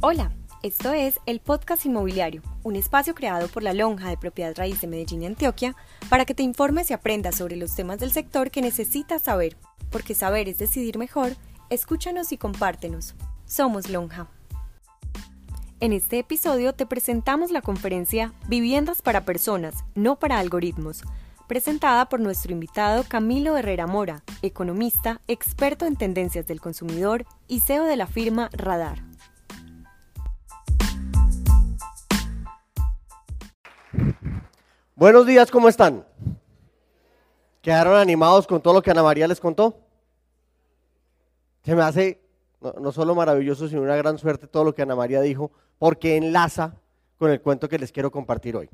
Hola, esto es el Podcast Inmobiliario, un espacio creado por la Lonja de Propiedad Raíz de Medellín y Antioquia para que te informes y aprendas sobre los temas del sector que necesitas saber, porque saber es decidir mejor, escúchanos y compártenos. Somos Lonja. En este episodio te presentamos la conferencia Viviendas para Personas, no para algoritmos, presentada por nuestro invitado Camilo Herrera Mora, economista, experto en tendencias del consumidor y CEO de la firma Radar. Buenos días, ¿cómo están? ¿Quedaron animados con todo lo que Ana María les contó? Se me hace no, solo maravilloso, sino una gran suerte todo lo que Ana María dijo, porque enlaza con el cuento que les quiero compartir hoy.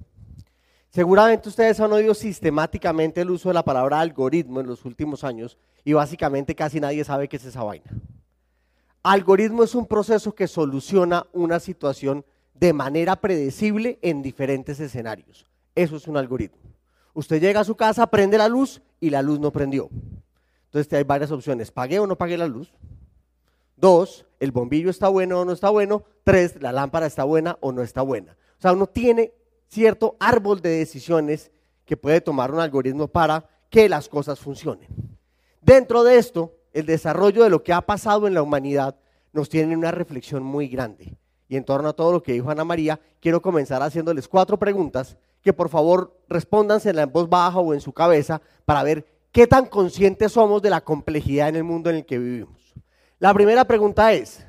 Seguramente ustedes han oído sistemáticamente el uso de la palabra algoritmo en los últimos años y básicamente casi nadie sabe qué es esa vaina. Algoritmo es un proceso que soluciona una situación de manera predecible en diferentes escenarios. Eso es un algoritmo. Usted llega a su casa, prende la luz y la luz no prendió. Entonces hay varias opciones. ¿Pagué o no pagué la luz? Dos, el bombillo está bueno o no está bueno. Tres, la lámpara está buena o no está buena. O sea, uno tiene cierto árbol de decisiones que puede tomar un algoritmo para que las cosas funcionen. Dentro de esto, el desarrollo de lo que ha pasado en la humanidad nos tiene una reflexión muy grande. Y en torno a todo lo que dijo Ana María, quiero comenzar haciéndoles cuatro preguntas que por favor respóndanse en voz baja o en su cabeza para ver qué tan conscientes somos de la complejidad en el mundo en el que vivimos. La primera pregunta es,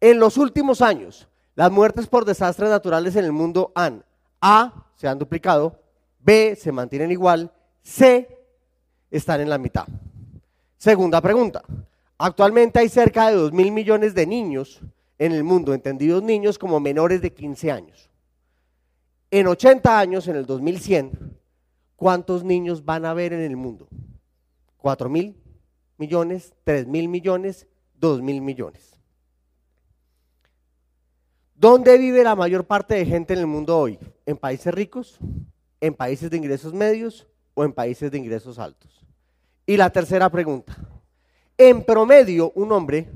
en los últimos años, las muertes por desastres naturales en el mundo han A, se han duplicado, B, se mantienen igual, C, están en la mitad. Segunda pregunta, actualmente hay cerca de 2 mil millones de niños en el mundo, entendidos niños como menores de 15 años en 80 años, en el 2100, ¿cuántos niños van a haber en el mundo? ¿4 mil millones? ¿3 mil millones? ¿2 mil millones? ¿Dónde vive la mayor parte de gente en el mundo hoy? ¿En países ricos? ¿En países de ingresos medios? ¿O en países de ingresos altos? Y la tercera pregunta. En promedio, un hombre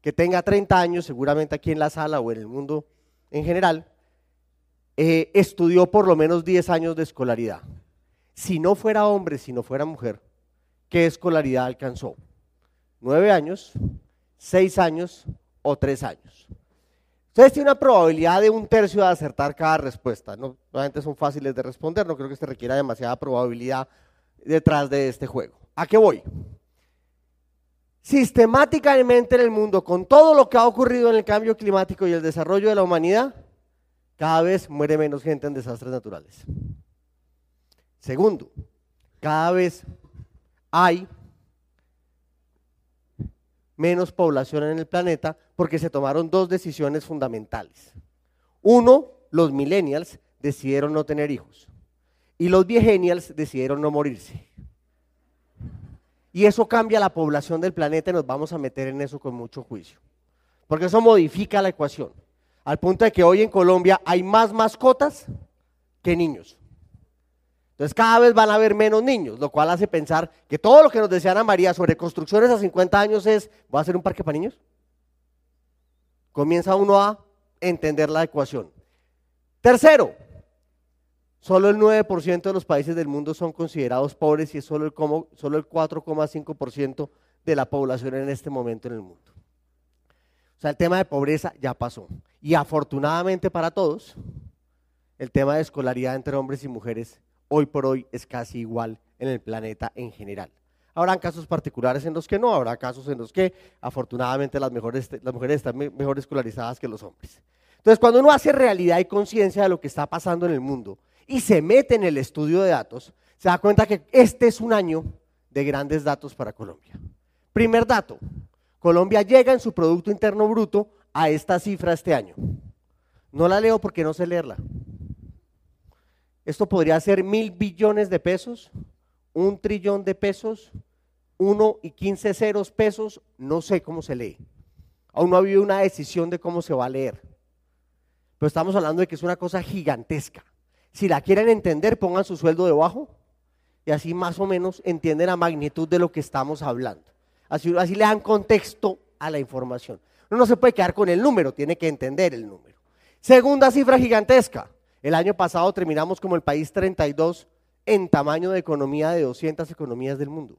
que tenga 30 años, seguramente aquí en la sala o en el mundo en general, eh, estudió por lo menos 10 años de escolaridad. Si no fuera hombre, si no fuera mujer, ¿qué escolaridad alcanzó? ¿Nueve años, seis años o tres años? Ustedes tienen una probabilidad de un tercio de acertar cada respuesta. No, obviamente son fáciles de responder, no creo que se requiera demasiada probabilidad detrás de este juego. ¿A qué voy? Sistemáticamente en el mundo, con todo lo que ha ocurrido en el cambio climático y el desarrollo de la humanidad, cada vez muere menos gente en desastres naturales. Segundo, cada vez hay menos población en el planeta porque se tomaron dos decisiones fundamentales. Uno, los millennials decidieron no tener hijos y los viegenials decidieron no morirse. Y eso cambia la población del planeta y nos vamos a meter en eso con mucho juicio. Porque eso modifica la ecuación al punto de que hoy en Colombia hay más mascotas que niños. Entonces cada vez van a haber menos niños, lo cual hace pensar que todo lo que nos decía Ana María sobre construcciones a 50 años es, ¿voy a hacer un parque para niños? Comienza uno a entender la ecuación. Tercero, solo el 9% de los países del mundo son considerados pobres y es solo el, solo el 4,5% de la población en este momento en el mundo. Sea, el tema de pobreza ya pasó. Y afortunadamente para todos, el tema de escolaridad entre hombres y mujeres hoy por hoy es casi igual en el planeta en general. Habrán casos particulares en los que no, habrá casos en los que afortunadamente las, mejores, las mujeres están mejor escolarizadas que los hombres. Entonces, cuando uno hace realidad y conciencia de lo que está pasando en el mundo y se mete en el estudio de datos, se da cuenta que este es un año de grandes datos para Colombia. Primer dato, Colombia llega en su Producto Interno Bruto a esta cifra este año. No la leo porque no sé leerla. Esto podría ser mil billones de pesos, un trillón de pesos, uno y quince ceros pesos, no sé cómo se lee. Aún no ha habido una decisión de cómo se va a leer. Pero estamos hablando de que es una cosa gigantesca. Si la quieren entender, pongan su sueldo debajo y así más o menos entienden la magnitud de lo que estamos hablando. Así, le dan contexto a la información. Uno no se puede quedar con el número, tiene que entender el número. Segunda cifra gigantesca. El año pasado terminamos como el país 32 en tamaño de economía de 200 economías del mundo.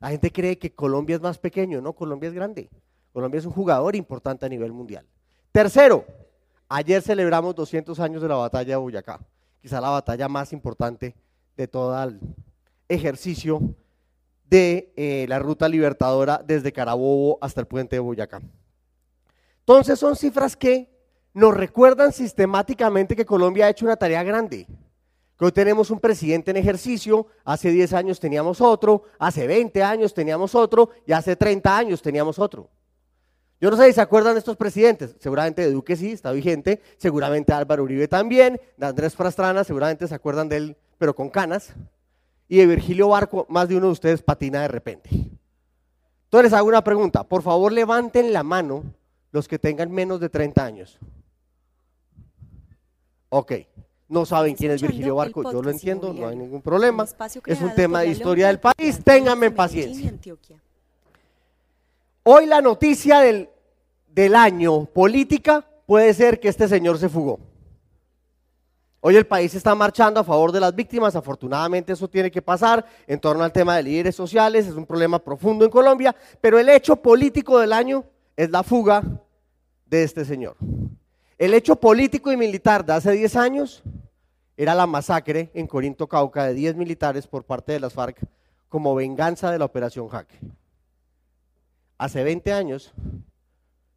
La gente cree que Colombia es más pequeño, no, Colombia es grande. Colombia es un jugador importante a nivel mundial. Tercero, ayer celebramos 200 años de la batalla de Boyacá, quizá la batalla más importante de todo el ejercicio de eh, la ruta libertadora desde Carabobo hasta el puente de Boyacá. Entonces son cifras que nos recuerdan sistemáticamente que Colombia ha hecho una tarea grande hoy tenemos un presidente en ejercicio, hace 10 años teníamos otro, hace 20 años teníamos otro y hace 30 años teníamos otro. Yo no sé si se acuerdan de estos presidentes, seguramente de Duque sí, está vigente, seguramente Álvaro Uribe también, de Andrés Pastrana, seguramente se acuerdan de él, pero con canas, y de Virgilio Barco, más de uno de ustedes patina de repente. Entonces les hago una pregunta, por favor levanten la mano los que tengan menos de 30 años. Ok, no saben quién es Virgilio Barco, yo lo entiendo, no hay ningún problema. Es un tema de historia del país, ténganme paciencia. Hoy la noticia del, del año política puede ser que este señor se fugó. Hoy el país está marchando a favor de las víctimas, afortunadamente eso tiene que pasar en torno al tema de líderes sociales, es un problema profundo en Colombia, pero el hecho político del año es la fuga de este señor. El hecho político y militar de hace 10 años era la masacre en Corinto, Cauca, de 10 militares por parte de las FARC como venganza de la operación Jaque. Hace 20 años,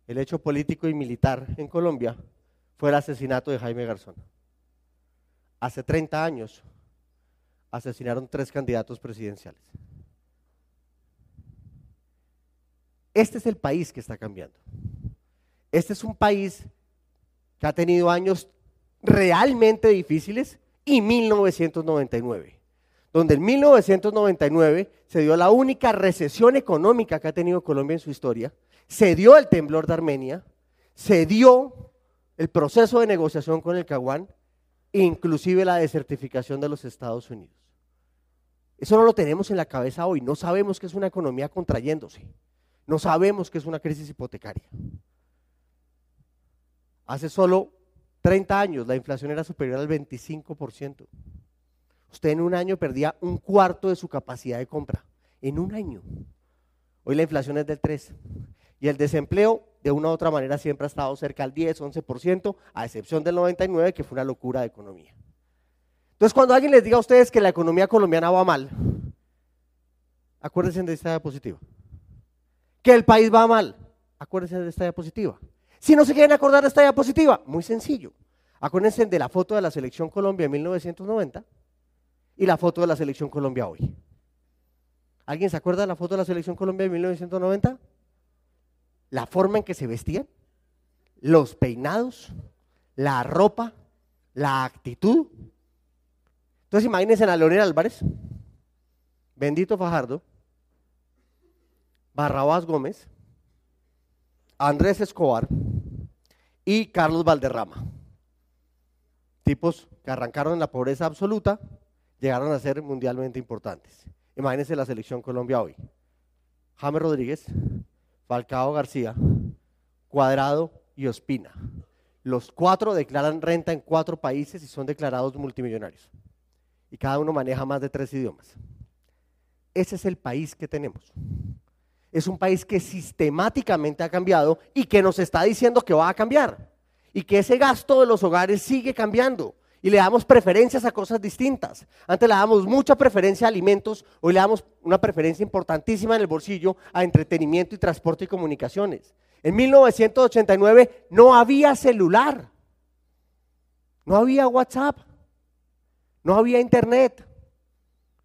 el hecho político y militar en Colombia fue el asesinato de Jaime Garzón. Hace 30 años, asesinaron tres candidatos presidenciales. Este es el país que está cambiando. Este es un país que ha tenido años realmente difíciles y 1999, donde en 1999 se dio la única recesión económica que ha tenido Colombia en su historia, se dio el temblor de Armenia, se dio el proceso de negociación con el Caguán, inclusive la desertificación de los Estados Unidos. Eso no lo tenemos en la cabeza hoy, no sabemos que es una economía contrayéndose, no sabemos que es una crisis hipotecaria. Hace solo 30 años la inflación era superior al 25%. Usted en un año perdía un cuarto de su capacidad de compra. En un año. Hoy la inflación es del 3. Y el desempleo, de una u otra manera, siempre ha estado cerca al 10, 11%, a excepción del 99, que fue una locura de economía. Entonces, cuando alguien les diga a ustedes que la economía colombiana va mal, acuérdense de esta diapositiva. Que el país va mal, acuérdense de esta diapositiva. Si no se quieren acordar de esta diapositiva, muy sencillo. Acuérdense de la foto de la selección Colombia en 1990 y la foto de la selección Colombia hoy. ¿Alguien se acuerda de la foto de la selección Colombia de 1990? La forma en que se vestían, los peinados, la ropa, la actitud. Entonces imagínense a Leonel Álvarez, Bendito Fajardo, Barrabás Gómez, Andrés Escobar y Carlos Valderrama. Tipos que arrancaron en la pobreza absoluta, llegaron a ser mundialmente importantes. Imagínense la selección Colombia hoy. James Rodríguez, Falcao García, Cuadrado y Ospina. Los cuatro declaran renta en cuatro países y son declarados multimillonarios. Y cada uno maneja más de tres idiomas. Ese es el país que tenemos es un país que sistemáticamente ha cambiado y que nos está diciendo que va a cambiar. Y que ese gasto de los hogares sigue cambiando. Y le damos preferencias a cosas distintas. Antes le damos mucha preferencia a alimentos, hoy le damos una preferencia importantísima en el bolsillo a entretenimiento y transporte y comunicaciones. En 1989 no había celular, no había WhatsApp, no había internet,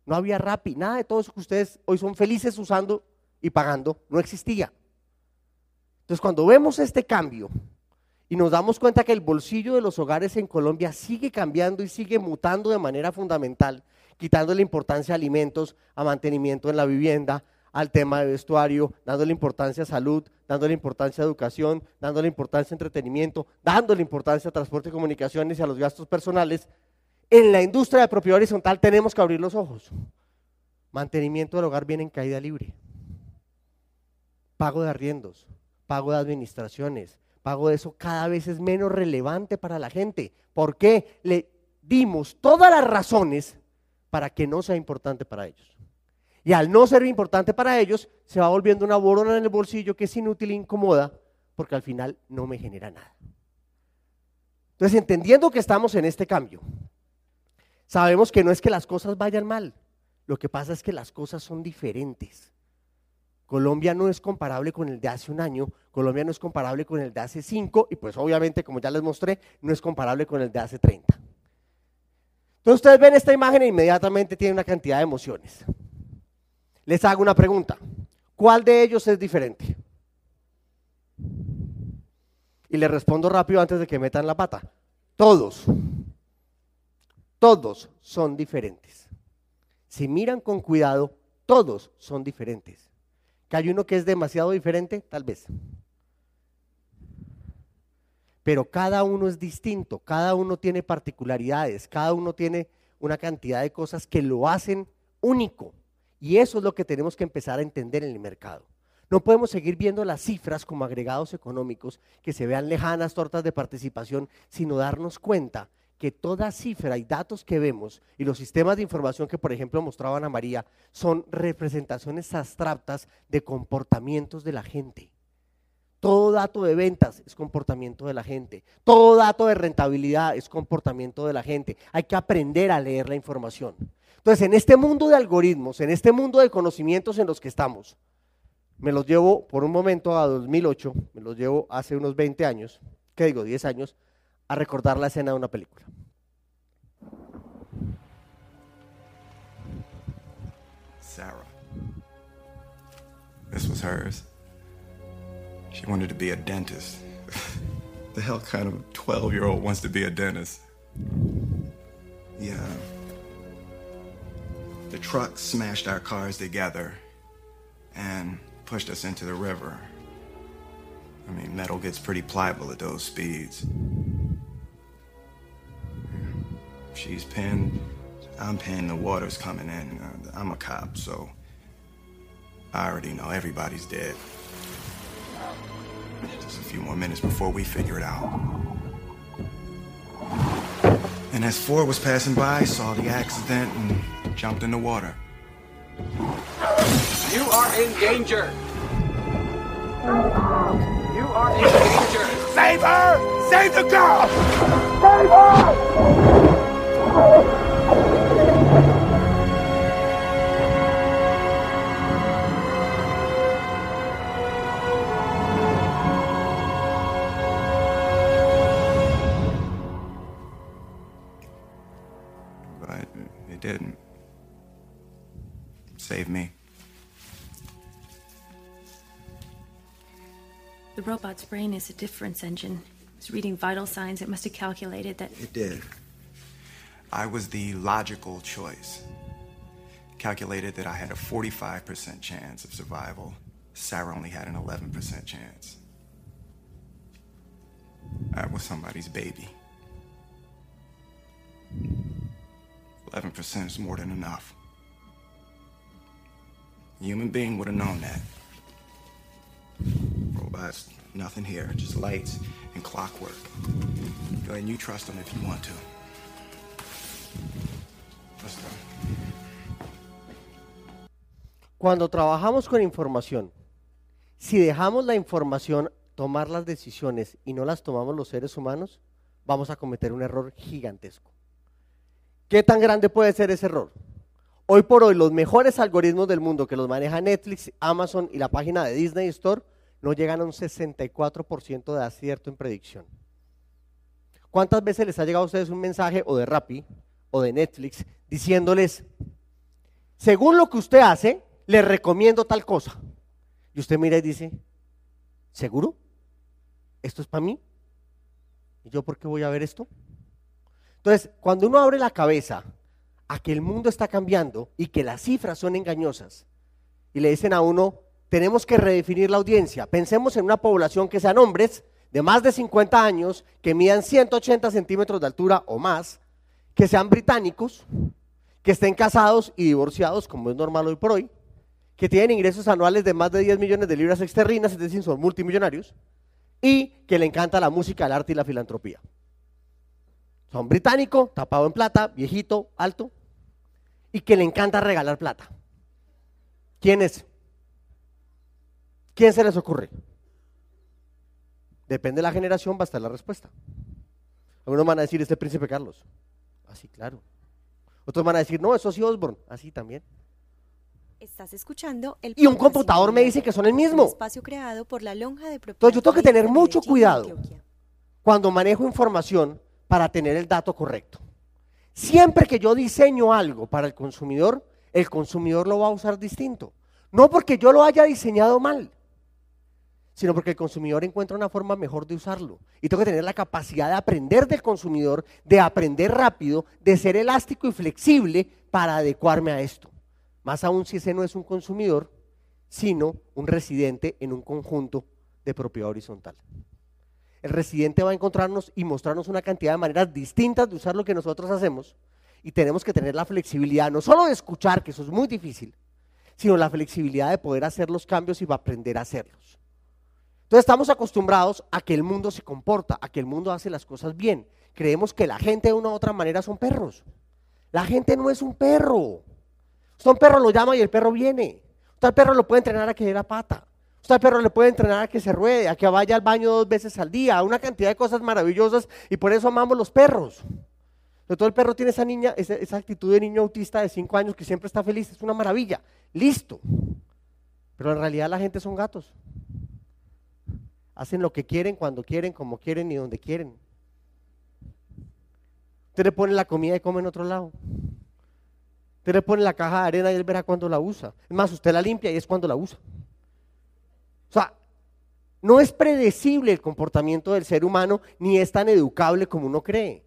no había Rappi, nada de todo eso que ustedes hoy son felices usando y pagando no existía. Entonces cuando vemos este cambio y nos damos cuenta que el bolsillo de los hogares en Colombia sigue cambiando y sigue mutando de manera fundamental, quitando la importancia a alimentos, a mantenimiento en la vivienda, al tema de vestuario, dándole importancia a salud, dándole importancia a educación, dándole importancia a entretenimiento, dándole importancia a transporte y comunicaciones y a los gastos personales, en la industria de propiedad horizontal tenemos que abrir los ojos. Mantenimiento del hogar viene en caída libre pago de arriendos, pago de administraciones, pago de eso cada vez es menos relevante para la gente. ¿Por qué? Le dimos todas las razones para que no sea importante para ellos. Y al no ser importante para ellos, se va volviendo una borona en el bolsillo que es inútil e incomoda, porque al final no me genera nada. Entonces, entendiendo que estamos en este cambio, sabemos que no es que las cosas vayan mal, lo que pasa es que las cosas son diferentes. Colombia no es comparable con el de hace un año, Colombia no es comparable con el de hace cinco y pues obviamente, como ya les mostré, no es comparable con el de hace 30. Entonces ustedes ven esta imagen e inmediatamente tienen una cantidad de emociones. Les hago una pregunta. ¿Cuál de ellos es diferente? Y les respondo rápido antes de que metan la pata. Todos. Todos son diferentes. Si miran con cuidado, todos son diferentes. ¿Que hay uno que es demasiado diferente? Tal vez. Pero cada uno es distinto, cada uno tiene particularidades, cada uno tiene una cantidad de cosas que lo hacen único. Y eso es lo que tenemos que empezar a entender en el mercado. No podemos seguir viendo las cifras como agregados económicos que se vean lejanas tortas de participación, sino darnos cuenta que toda cifra y datos que vemos y los sistemas de información que, por ejemplo, mostraban a María, son representaciones abstractas de comportamientos de la gente. Todo dato de ventas es comportamiento de la gente. Todo dato de rentabilidad es comportamiento de la gente. Hay que aprender a leer la información. Entonces, en este mundo de algoritmos, en este mundo de conocimientos en los que estamos, me los llevo por un momento a 2008, me los llevo hace unos 20 años, ¿qué digo? 10 años, a recordar la escena de una película. Sarah. This was hers. She wanted to be a dentist. the hell kind of 12 year old wants to be a dentist? Yeah. The truck smashed our cars together and pushed us into the river. I mean, metal gets pretty pliable at those speeds. She's pinned. I'm pinned. The water's coming in. Uh, I'm a cop, so I already know everybody's dead. Just a few more minutes before we figure it out. And as Ford was passing by, saw the accident and jumped in the water. You are in danger. You are in danger. Save her! Save the girl! Save her! But it didn't. Save me. The robot's brain is a difference engine. It's reading vital signs. It must have calculated that. It did. I was the logical choice. Calculated that I had a 45% chance of survival. Sarah only had an 11% chance. I was somebody's baby. 11% is more than enough. A human being would have known that. Robots, nothing here, just lights and clockwork. Go ahead and you trust them if you want to. Cuando trabajamos con información, si dejamos la información tomar las decisiones y no las tomamos los seres humanos, vamos a cometer un error gigantesco. ¿Qué tan grande puede ser ese error? Hoy por hoy los mejores algoritmos del mundo que los maneja Netflix, Amazon y la página de Disney Store no llegan a un 64% de acierto en predicción. ¿Cuántas veces les ha llegado a ustedes un mensaje o de Rappi o de Netflix diciéndoles, según lo que usted hace, le recomiendo tal cosa? Y usted mira y dice, ¿seguro? ¿Esto es para mí? ¿Y yo por qué voy a ver esto? Entonces, cuando uno abre la cabeza a que el mundo está cambiando y que las cifras son engañosas, y le dicen a uno, tenemos que redefinir la audiencia, pensemos en una población que sean hombres de más de 50 años, que midan 180 centímetros de altura o más, que sean británicos, que estén casados y divorciados, como es normal hoy por hoy, que tienen ingresos anuales de más de 10 millones de libras externas, es decir, son multimillonarios, y que le encanta la música, el arte y la filantropía. Son británico, tapado en plata, viejito, alto, y que le encanta regalar plata. ¿Quién es? ¿Quién se les ocurre? Depende de la generación, va a estar la respuesta. Algunos van a decir, este príncipe Carlos. Así, claro. Otros van a decir, no, eso sí Osborne. Así también. Estás escuchando el Y un computador me dice que son el un mismo. espacio creado por la lonja de propiedad Entonces yo tengo que tener mucho cuidado. Cuando manejo información para tener el dato correcto. Siempre que yo diseño algo para el consumidor, el consumidor lo va a usar distinto. No porque yo lo haya diseñado mal, sino porque el consumidor encuentra una forma mejor de usarlo. Y tengo que tener la capacidad de aprender del consumidor, de aprender rápido, de ser elástico y flexible para adecuarme a esto. Más aún si ese no es un consumidor, sino un residente en un conjunto de propiedad horizontal. El residente va a encontrarnos y mostrarnos una cantidad de maneras distintas de usar lo que nosotros hacemos y tenemos que tener la flexibilidad, no solo de escuchar, que eso es muy difícil, sino la flexibilidad de poder hacer los cambios y aprender a hacerlos. Entonces estamos acostumbrados a que el mundo se comporta, a que el mundo hace las cosas bien. Creemos que la gente de una u otra manera son perros. La gente no es un perro. Usted un perro lo llama y el perro viene. Usted al perro lo puede entrenar a que dé la pata. Usted al perro le puede entrenar a que se ruede, a que vaya al baño dos veces al día, a una cantidad de cosas maravillosas y por eso amamos los perros. Sobre todo el perro tiene esa niña, esa, esa actitud de niño autista de 5 años que siempre está feliz, es una maravilla. Listo. Pero en realidad la gente son gatos. Hacen lo que quieren, cuando quieren, como quieren y donde quieren. Usted le pone la comida y come en otro lado. Usted le pone la caja de arena y él verá cuando la usa. Es más, usted la limpia y es cuando la usa. O sea, no es predecible el comportamiento del ser humano ni es tan educable como uno cree.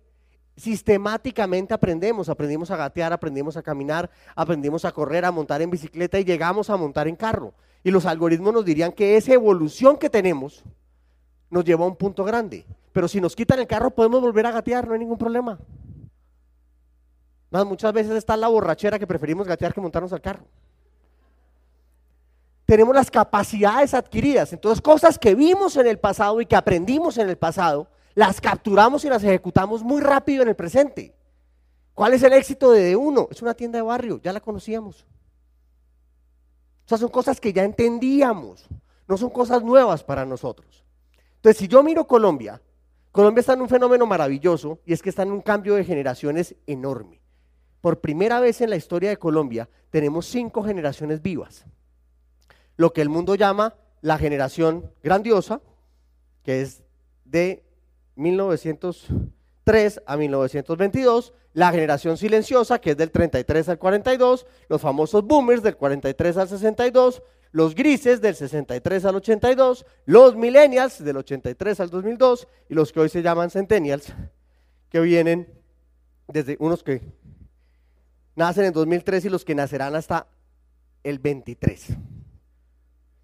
Sistemáticamente aprendemos, aprendimos a gatear, aprendimos a caminar, aprendimos a correr, a montar en bicicleta y llegamos a montar en carro. Y los algoritmos nos dirían que esa evolución que tenemos nos lleva a un punto grande. Pero si nos quitan el carro podemos volver a gatear, no hay ningún problema. Más muchas veces está la borrachera que preferimos gatear que montarnos al carro. Tenemos las capacidades adquiridas, entonces cosas que vimos en el pasado y que aprendimos en el pasado, las capturamos y las ejecutamos muy rápido en el presente. ¿Cuál es el éxito de uno? Es una tienda de barrio, ya la conocíamos. O sea, son cosas que ya entendíamos, no son cosas nuevas para nosotros. Entonces, si yo miro Colombia, Colombia está en un fenómeno maravilloso y es que está en un cambio de generaciones enorme. Por primera vez en la historia de Colombia tenemos cinco generaciones vivas. Lo que el mundo llama la generación grandiosa, que es de 1903 a 1922, la generación silenciosa, que es del 33 al 42, los famosos boomers del 43 al 62, los grises del 63 al 82, los millennials del 83 al 2002 y los que hoy se llaman centennials, que vienen desde unos que nacen en 2003 y los que nacerán hasta el 23.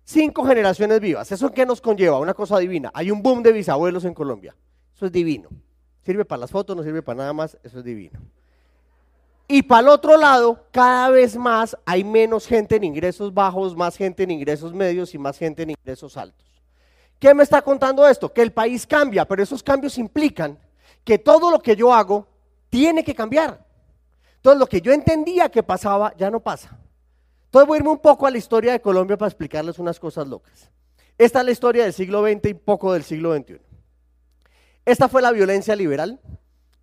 Cinco generaciones vivas. ¿Eso qué nos conlleva? Una cosa divina. Hay un boom de bisabuelos en Colombia. Eso es divino. Sirve para las fotos, no sirve para nada más. Eso es divino. Y para el otro lado, cada vez más hay menos gente en ingresos bajos, más gente en ingresos medios y más gente en ingresos altos. ¿Qué me está contando esto? Que el país cambia, pero esos cambios implican que todo lo que yo hago tiene que cambiar. Entonces, lo que yo entendía que pasaba ya no pasa. Entonces, voy a irme un poco a la historia de Colombia para explicarles unas cosas locas. Esta es la historia del siglo XX y poco del siglo XXI. Esta fue la violencia liberal,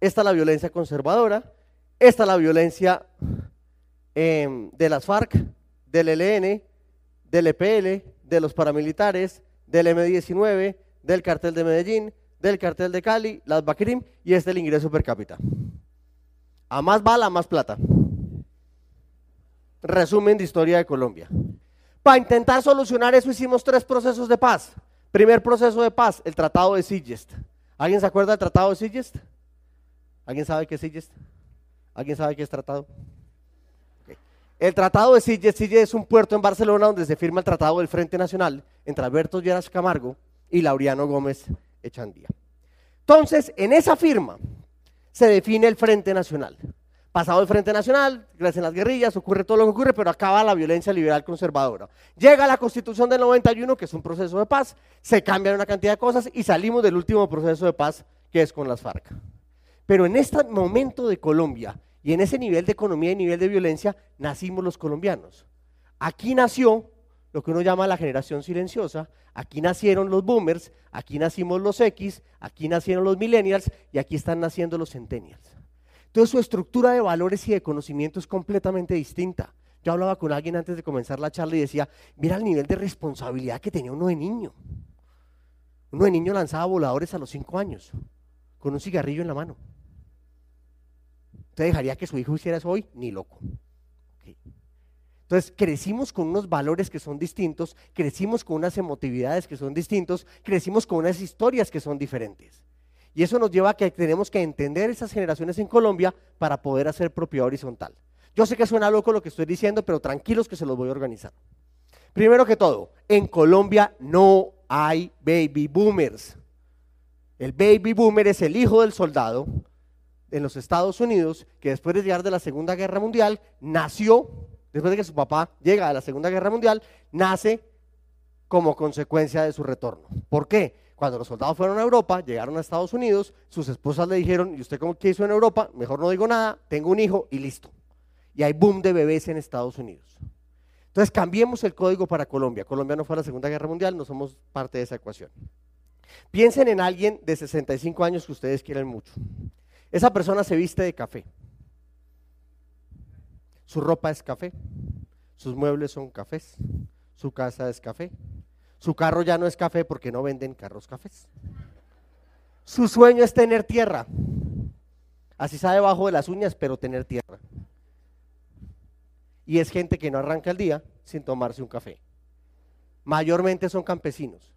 esta es la violencia conservadora, esta es la violencia eh, de las FARC, del ELN, del EPL, de los paramilitares, del M19, del cartel de Medellín, del cartel de Cali, las Bacrim y este es el ingreso per cápita. A más bala, más plata. Resumen de historia de Colombia. Para intentar solucionar eso hicimos tres procesos de paz. Primer proceso de paz, el Tratado de Sillest. ¿Alguien se acuerda del Tratado de Sillest? ¿Alguien sabe qué es Sillest? ¿Alguien sabe qué es tratado? El Tratado de Sillest, Sillest es un puerto en Barcelona donde se firma el Tratado del Frente Nacional entre Alberto Lleras Camargo y Laureano Gómez Echandía. Entonces, en esa firma se define el Frente Nacional. Pasado el Frente Nacional, crecen las guerrillas, ocurre todo lo que ocurre, pero acaba la violencia liberal conservadora. Llega la Constitución del 91, que es un proceso de paz, se cambian una cantidad de cosas y salimos del último proceso de paz, que es con las FARC. Pero en este momento de Colombia y en ese nivel de economía y nivel de violencia, nacimos los colombianos. Aquí nació lo que uno llama la generación silenciosa, aquí nacieron los boomers, aquí nacimos los X, aquí nacieron los millennials y aquí están naciendo los centennials. Entonces su estructura de valores y de conocimiento es completamente distinta. Yo hablaba con alguien antes de comenzar la charla y decía, mira el nivel de responsabilidad que tenía uno de niño. Uno de niño lanzaba voladores a los cinco años, con un cigarrillo en la mano. ¿Usted dejaría que su hijo hiciera eso hoy? Ni loco. Entonces crecimos con unos valores que son distintos, crecimos con unas emotividades que son distintos, crecimos con unas historias que son diferentes. Y eso nos lleva a que tenemos que entender esas generaciones en Colombia para poder hacer propiedad horizontal. Yo sé que suena loco lo que estoy diciendo, pero tranquilos que se los voy a organizar. Primero que todo, en Colombia no hay baby boomers. El baby boomer es el hijo del soldado en los Estados Unidos que después de llegar de la Segunda Guerra Mundial nació, después de que su papá llega a la Segunda Guerra Mundial, nace como consecuencia de su retorno. ¿Por qué? Cuando los soldados fueron a Europa, llegaron a Estados Unidos, sus esposas le dijeron, ¿y usted cómo qué hizo en Europa? Mejor no digo nada, tengo un hijo y listo. Y hay boom de bebés en Estados Unidos. Entonces cambiemos el código para Colombia. Colombia no fue a la Segunda Guerra Mundial, no somos parte de esa ecuación. Piensen en alguien de 65 años que ustedes quieren mucho. Esa persona se viste de café. Su ropa es café, sus muebles son cafés, su casa es café, su carro ya no es café porque no venden carros cafés. Su sueño es tener tierra. Así está debajo de las uñas, pero tener tierra. Y es gente que no arranca el día sin tomarse un café. Mayormente son campesinos,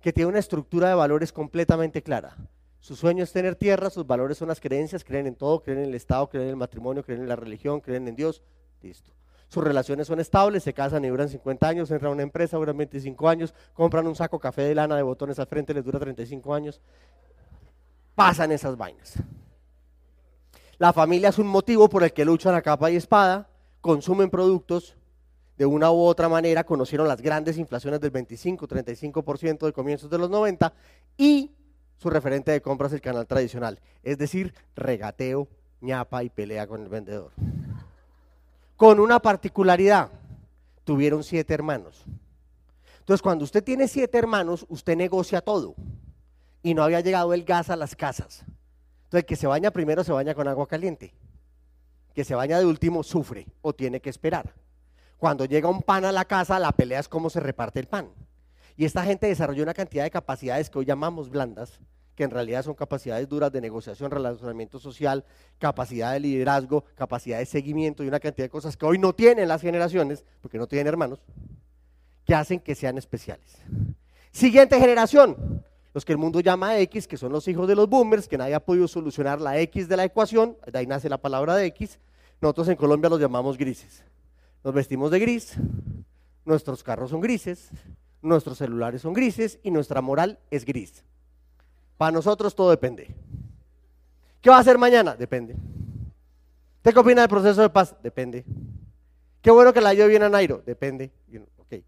que tienen una estructura de valores completamente clara. Su sueño es tener tierra, sus valores son las creencias, creen en todo, creen en el Estado, creen en el matrimonio, creen en la religión, creen en Dios. Listo sus relaciones son estables, se casan y duran 50 años, entran a una empresa, duran 25 años, compran un saco café de lana de botones al frente, les dura 35 años. Pasan esas vainas. La familia es un motivo por el que luchan a capa y espada, consumen productos de una u otra manera, conocieron las grandes inflaciones del 25, 35% de comienzos de los 90 y su referente de compras el canal tradicional, es decir, regateo, ñapa y pelea con el vendedor con una particularidad. Tuvieron siete hermanos. Entonces, cuando usted tiene siete hermanos, usted negocia todo. Y no había llegado el gas a las casas. Entonces, el que se baña primero se baña con agua caliente. Que se baña de último sufre o tiene que esperar. Cuando llega un pan a la casa, la pelea es cómo se reparte el pan. Y esta gente desarrolló una cantidad de capacidades que hoy llamamos blandas, que en realidad son capacidades duras de negociación, relacionamiento social, capacidad de liderazgo, capacidad de seguimiento y una cantidad de cosas que hoy no tienen las generaciones, porque no tienen hermanos, que hacen que sean especiales. Siguiente generación, los que el mundo llama X, que son los hijos de los boomers, que nadie ha podido solucionar la X de la ecuación, de ahí nace la palabra de X, nosotros en Colombia los llamamos grises. Nos vestimos de gris, nuestros carros son grises, nuestros celulares son grises y nuestra moral es gris. Para nosotros todo depende. ¿Qué va a hacer mañana? Depende. ¿Usted qué opina del proceso de paz? Depende. Qué bueno que la ayude bien a Nairo. Depende.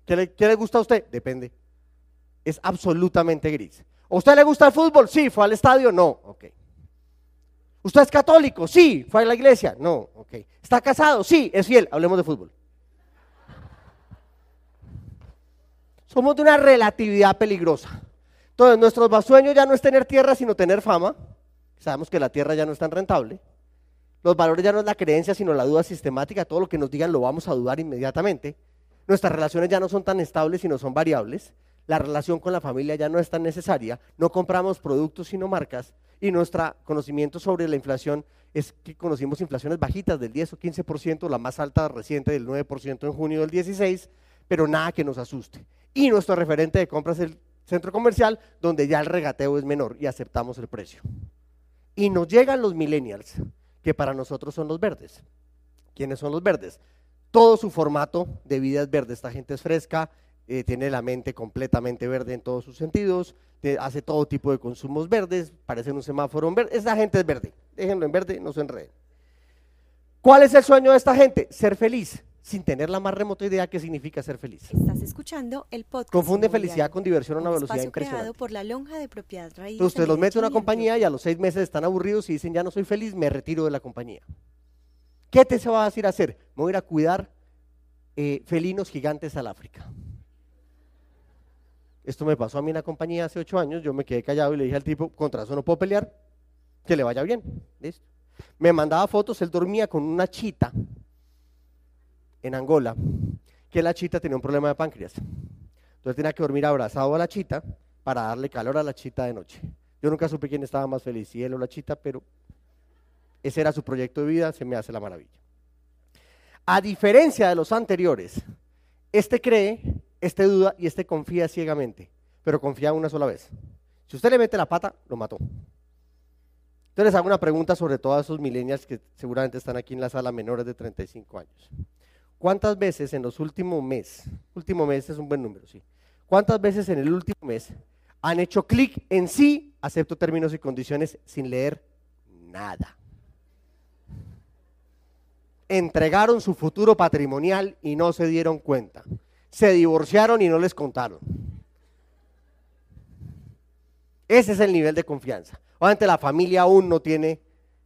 ¿Qué, le, gusta a usted? Depende. Es absolutamente gris. ¿A usted le gusta el fútbol? Sí. ¿Fue al estadio? No. Ok. ¿Usted es católico? Sí. ¿Fue a la iglesia? No. Ok. ¿Está casado? Sí. ¿Es fiel? Hablemos de fútbol. Somos de una relatividad peligrosa. Entonces, nuestro sueño ya no es tener tierra, sino tener fama. Sabemos que la tierra ya no es tan rentable. Los valores ya no es la creencia, sino la duda sistemática. Todo lo que nos digan lo vamos a dudar inmediatamente. Nuestras relaciones ya no son tan estables, sino son variables. La relación con la familia ya no es tan necesaria. No compramos productos, sino marcas. Y nuestro conocimiento sobre la inflación es que conocimos inflaciones bajitas del 10 o 15%, la más alta reciente del 9% en junio del 16, pero nada que nos asuste. Y nuestro referente de compras es el centro comercial donde ya el regateo es menor y aceptamos el precio. Y nos llegan los millennials, que para nosotros son los verdes. ¿Quiénes son los verdes? Todo su formato de vida es verde. Esta gente es fresca, eh, tiene la mente completamente verde en todos sus sentidos, hace todo tipo de consumos verdes, parece un semáforo en verde. Esa gente es verde. Déjenlo en verde, no se enreden. ¿Cuál es el sueño de esta gente? Ser feliz, sin tener la más remota idea qué significa ser feliz. Estás escuchando el podcast. Confunde felicidad con diversión a una un velocidad espacio creado impresionante. por la lonja de propiedad raíz. Entonces usted los mete en una compañía y a los seis meses están aburridos y dicen ya no soy feliz, me retiro de la compañía. ¿Qué te se va a decir a hacer? Me voy a ir a cuidar eh, felinos gigantes al África. Esto me pasó a mí en la compañía hace ocho años, yo me quedé callado y le dije al tipo, contra eso no puedo pelear, que le vaya bien. ¿Listo? Me mandaba fotos, él dormía con una chita en Angola, que la chita tenía un problema de páncreas. Entonces tenía que dormir abrazado a la chita para darle calor a la chita de noche. Yo nunca supe quién estaba más feliz, si él o la chita, pero ese era su proyecto de vida, se me hace la maravilla. A diferencia de los anteriores, este cree, este duda y este confía ciegamente, pero confía una sola vez. Si usted le mete la pata, lo mató. Entonces les hago una pregunta sobre todos esos millennials que seguramente están aquí en la sala menores de 35 años. ¿Cuántas veces en los últimos meses, último mes es un buen número, sí. ¿Cuántas veces en el último mes han hecho clic en sí, acepto términos y condiciones sin leer nada? Entregaron su futuro patrimonial y no se dieron cuenta. Se divorciaron y no les contaron. Ese es el nivel de confianza. Obviamente la familia aún no tiene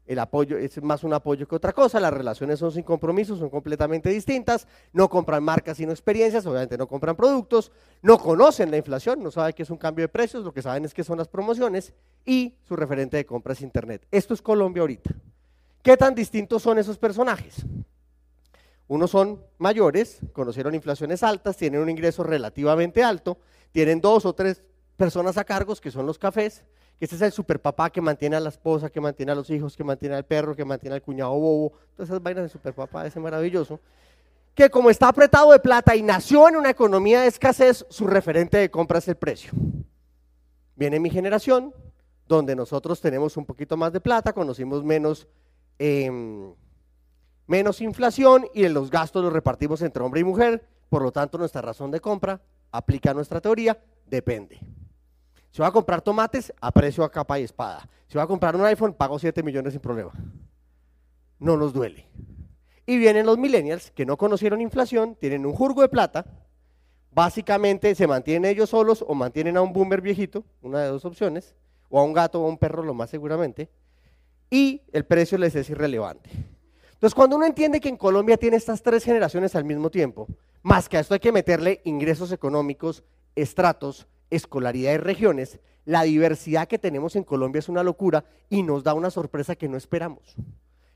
el apoyo, es más un apoyo que otra cosa, las relaciones son sin compromiso, son completamente distintas, no compran marcas sino experiencias, obviamente no compran productos, no conocen la inflación, no saben qué es un cambio de precios, lo que saben es qué son las promociones y su referente de compra es internet. Esto es Colombia ahorita. ¿Qué tan distintos son esos personajes? Unos son mayores, conocieron inflaciones altas, tienen un ingreso relativamente alto, tienen dos o tres personas a cargos, que son los cafés, que este es el superpapá que mantiene a la esposa, que mantiene a los hijos, que mantiene al perro, que mantiene al cuñado bobo, todas esas vainas de superpapá, ese maravilloso, que como está apretado de plata y nació en una economía de escasez, su referente de compra es el precio. Viene mi generación, donde nosotros tenemos un poquito más de plata, conocimos menos, eh, menos inflación y los gastos los repartimos entre hombre y mujer, por lo tanto nuestra razón de compra aplica nuestra teoría, depende. Si voy a comprar tomates, a precio a capa y espada. Si voy a comprar un iPhone, pago 7 millones sin problema. No nos duele. Y vienen los millennials que no conocieron inflación, tienen un jurgo de plata, básicamente se mantienen ellos solos o mantienen a un boomer viejito, una de dos opciones, o a un gato o a un perro, lo más seguramente, y el precio les es irrelevante. Entonces, cuando uno entiende que en Colombia tiene estas tres generaciones al mismo tiempo, más que a esto hay que meterle ingresos económicos, estratos, escolaridad y regiones, la diversidad que tenemos en Colombia es una locura y nos da una sorpresa que no esperamos.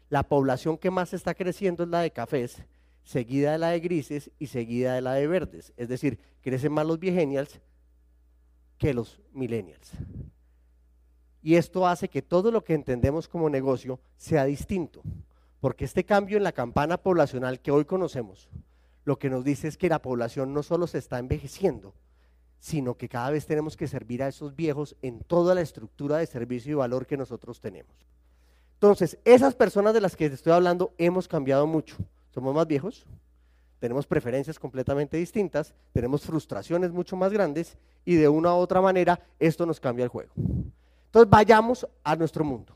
La población que más está creciendo es la de cafés, seguida de la de grises y seguida de la de verdes. Es decir, crecen más los viegenials que los millennials. Y esto hace que todo lo que entendemos como negocio sea distinto, porque este cambio en la campana poblacional que hoy conocemos, lo que nos dice es que la población no solo se está envejeciendo, sino que cada vez tenemos que servir a esos viejos en toda la estructura de servicio y valor que nosotros tenemos. Entonces, esas personas de las que estoy hablando hemos cambiado mucho. Somos más viejos, tenemos preferencias completamente distintas, tenemos frustraciones mucho más grandes y de una u otra manera esto nos cambia el juego. Entonces, vayamos a nuestro mundo.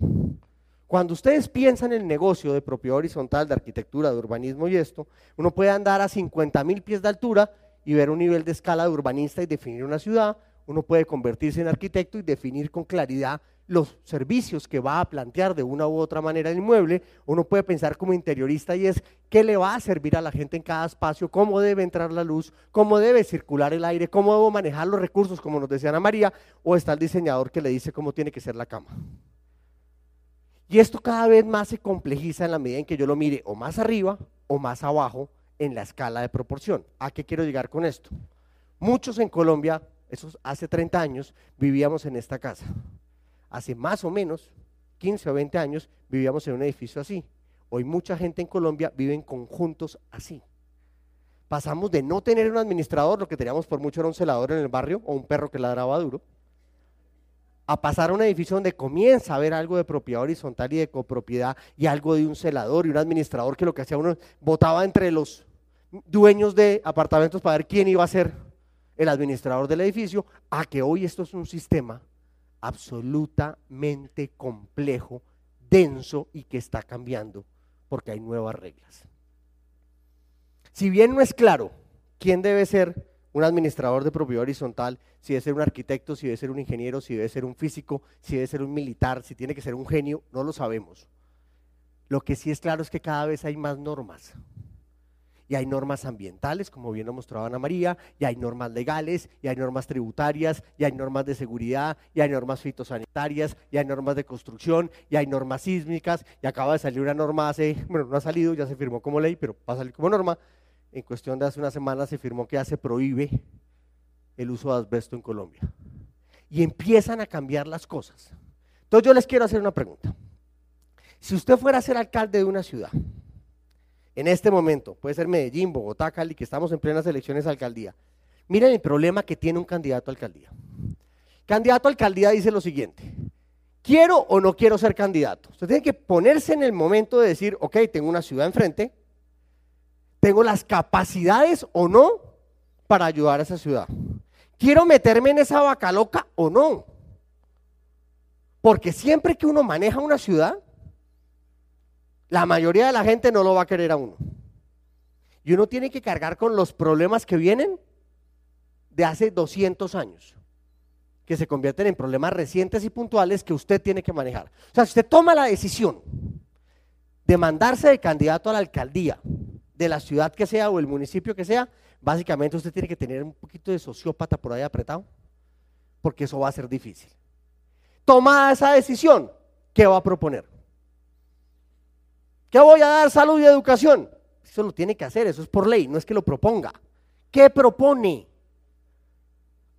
Cuando ustedes piensan en el negocio de propiedad horizontal, de arquitectura, de urbanismo y esto, uno puede andar a 50 mil pies de altura y ver un nivel de escala de urbanista y definir una ciudad, uno puede convertirse en arquitecto y definir con claridad los servicios que va a plantear de una u otra manera el inmueble, uno puede pensar como interiorista y es qué le va a servir a la gente en cada espacio, cómo debe entrar la luz, cómo debe circular el aire, cómo debo manejar los recursos, como nos decía Ana María, o está el diseñador que le dice cómo tiene que ser la cama. Y esto cada vez más se complejiza en la medida en que yo lo mire o más arriba o más abajo en la escala de proporción. ¿A qué quiero llegar con esto? Muchos en Colombia, esos hace 30 años, vivíamos en esta casa. Hace más o menos 15 o 20 años vivíamos en un edificio así. Hoy mucha gente en Colombia vive en conjuntos así. Pasamos de no tener un administrador, lo que teníamos por mucho era un celador en el barrio o un perro que ladraba duro, a pasar a un edificio donde comienza a haber algo de propiedad horizontal y de copropiedad y algo de un celador y un administrador que lo que hacía uno votaba entre los dueños de apartamentos para ver quién iba a ser el administrador del edificio, a que hoy esto es un sistema absolutamente complejo, denso y que está cambiando porque hay nuevas reglas. Si bien no es claro quién debe ser un administrador de propiedad horizontal, si debe ser un arquitecto, si debe ser un ingeniero, si debe ser un físico, si debe ser un militar, si tiene que ser un genio, no lo sabemos. Lo que sí es claro es que cada vez hay más normas. Y hay normas ambientales, como bien lo mostraba Ana María, y hay normas legales, y hay normas tributarias, y hay normas de seguridad, y hay normas fitosanitarias, y hay normas de construcción, y hay normas sísmicas, y acaba de salir una norma hace, bueno, no ha salido, ya se firmó como ley, pero va a salir como norma. En cuestión de hace una semana se firmó que ya se prohíbe el uso de asbesto en Colombia. Y empiezan a cambiar las cosas. Entonces yo les quiero hacer una pregunta. Si usted fuera a ser alcalde de una ciudad, en este momento, puede ser Medellín, Bogotá, Cali, que estamos en plenas elecciones a alcaldía, miren el problema que tiene un candidato a alcaldía. Candidato a alcaldía dice lo siguiente, ¿quiero o no quiero ser candidato? Usted tiene que ponerse en el momento de decir, ok, tengo una ciudad enfrente, tengo las capacidades o no para ayudar a esa ciudad. ¿Quiero meterme en esa vaca loca o no? Porque siempre que uno maneja una ciudad, la mayoría de la gente no lo va a querer a uno. Y uno tiene que cargar con los problemas que vienen de hace 200 años, que se convierten en problemas recientes y puntuales que usted tiene que manejar. O sea, si usted toma la decisión de mandarse de candidato a la alcaldía de la ciudad que sea o el municipio que sea, básicamente usted tiene que tener un poquito de sociópata por ahí apretado, porque eso va a ser difícil. Tomada esa decisión, ¿qué va a proponer? ¿Qué voy a dar? Salud y educación. Eso lo tiene que hacer, eso es por ley, no es que lo proponga. ¿Qué propone?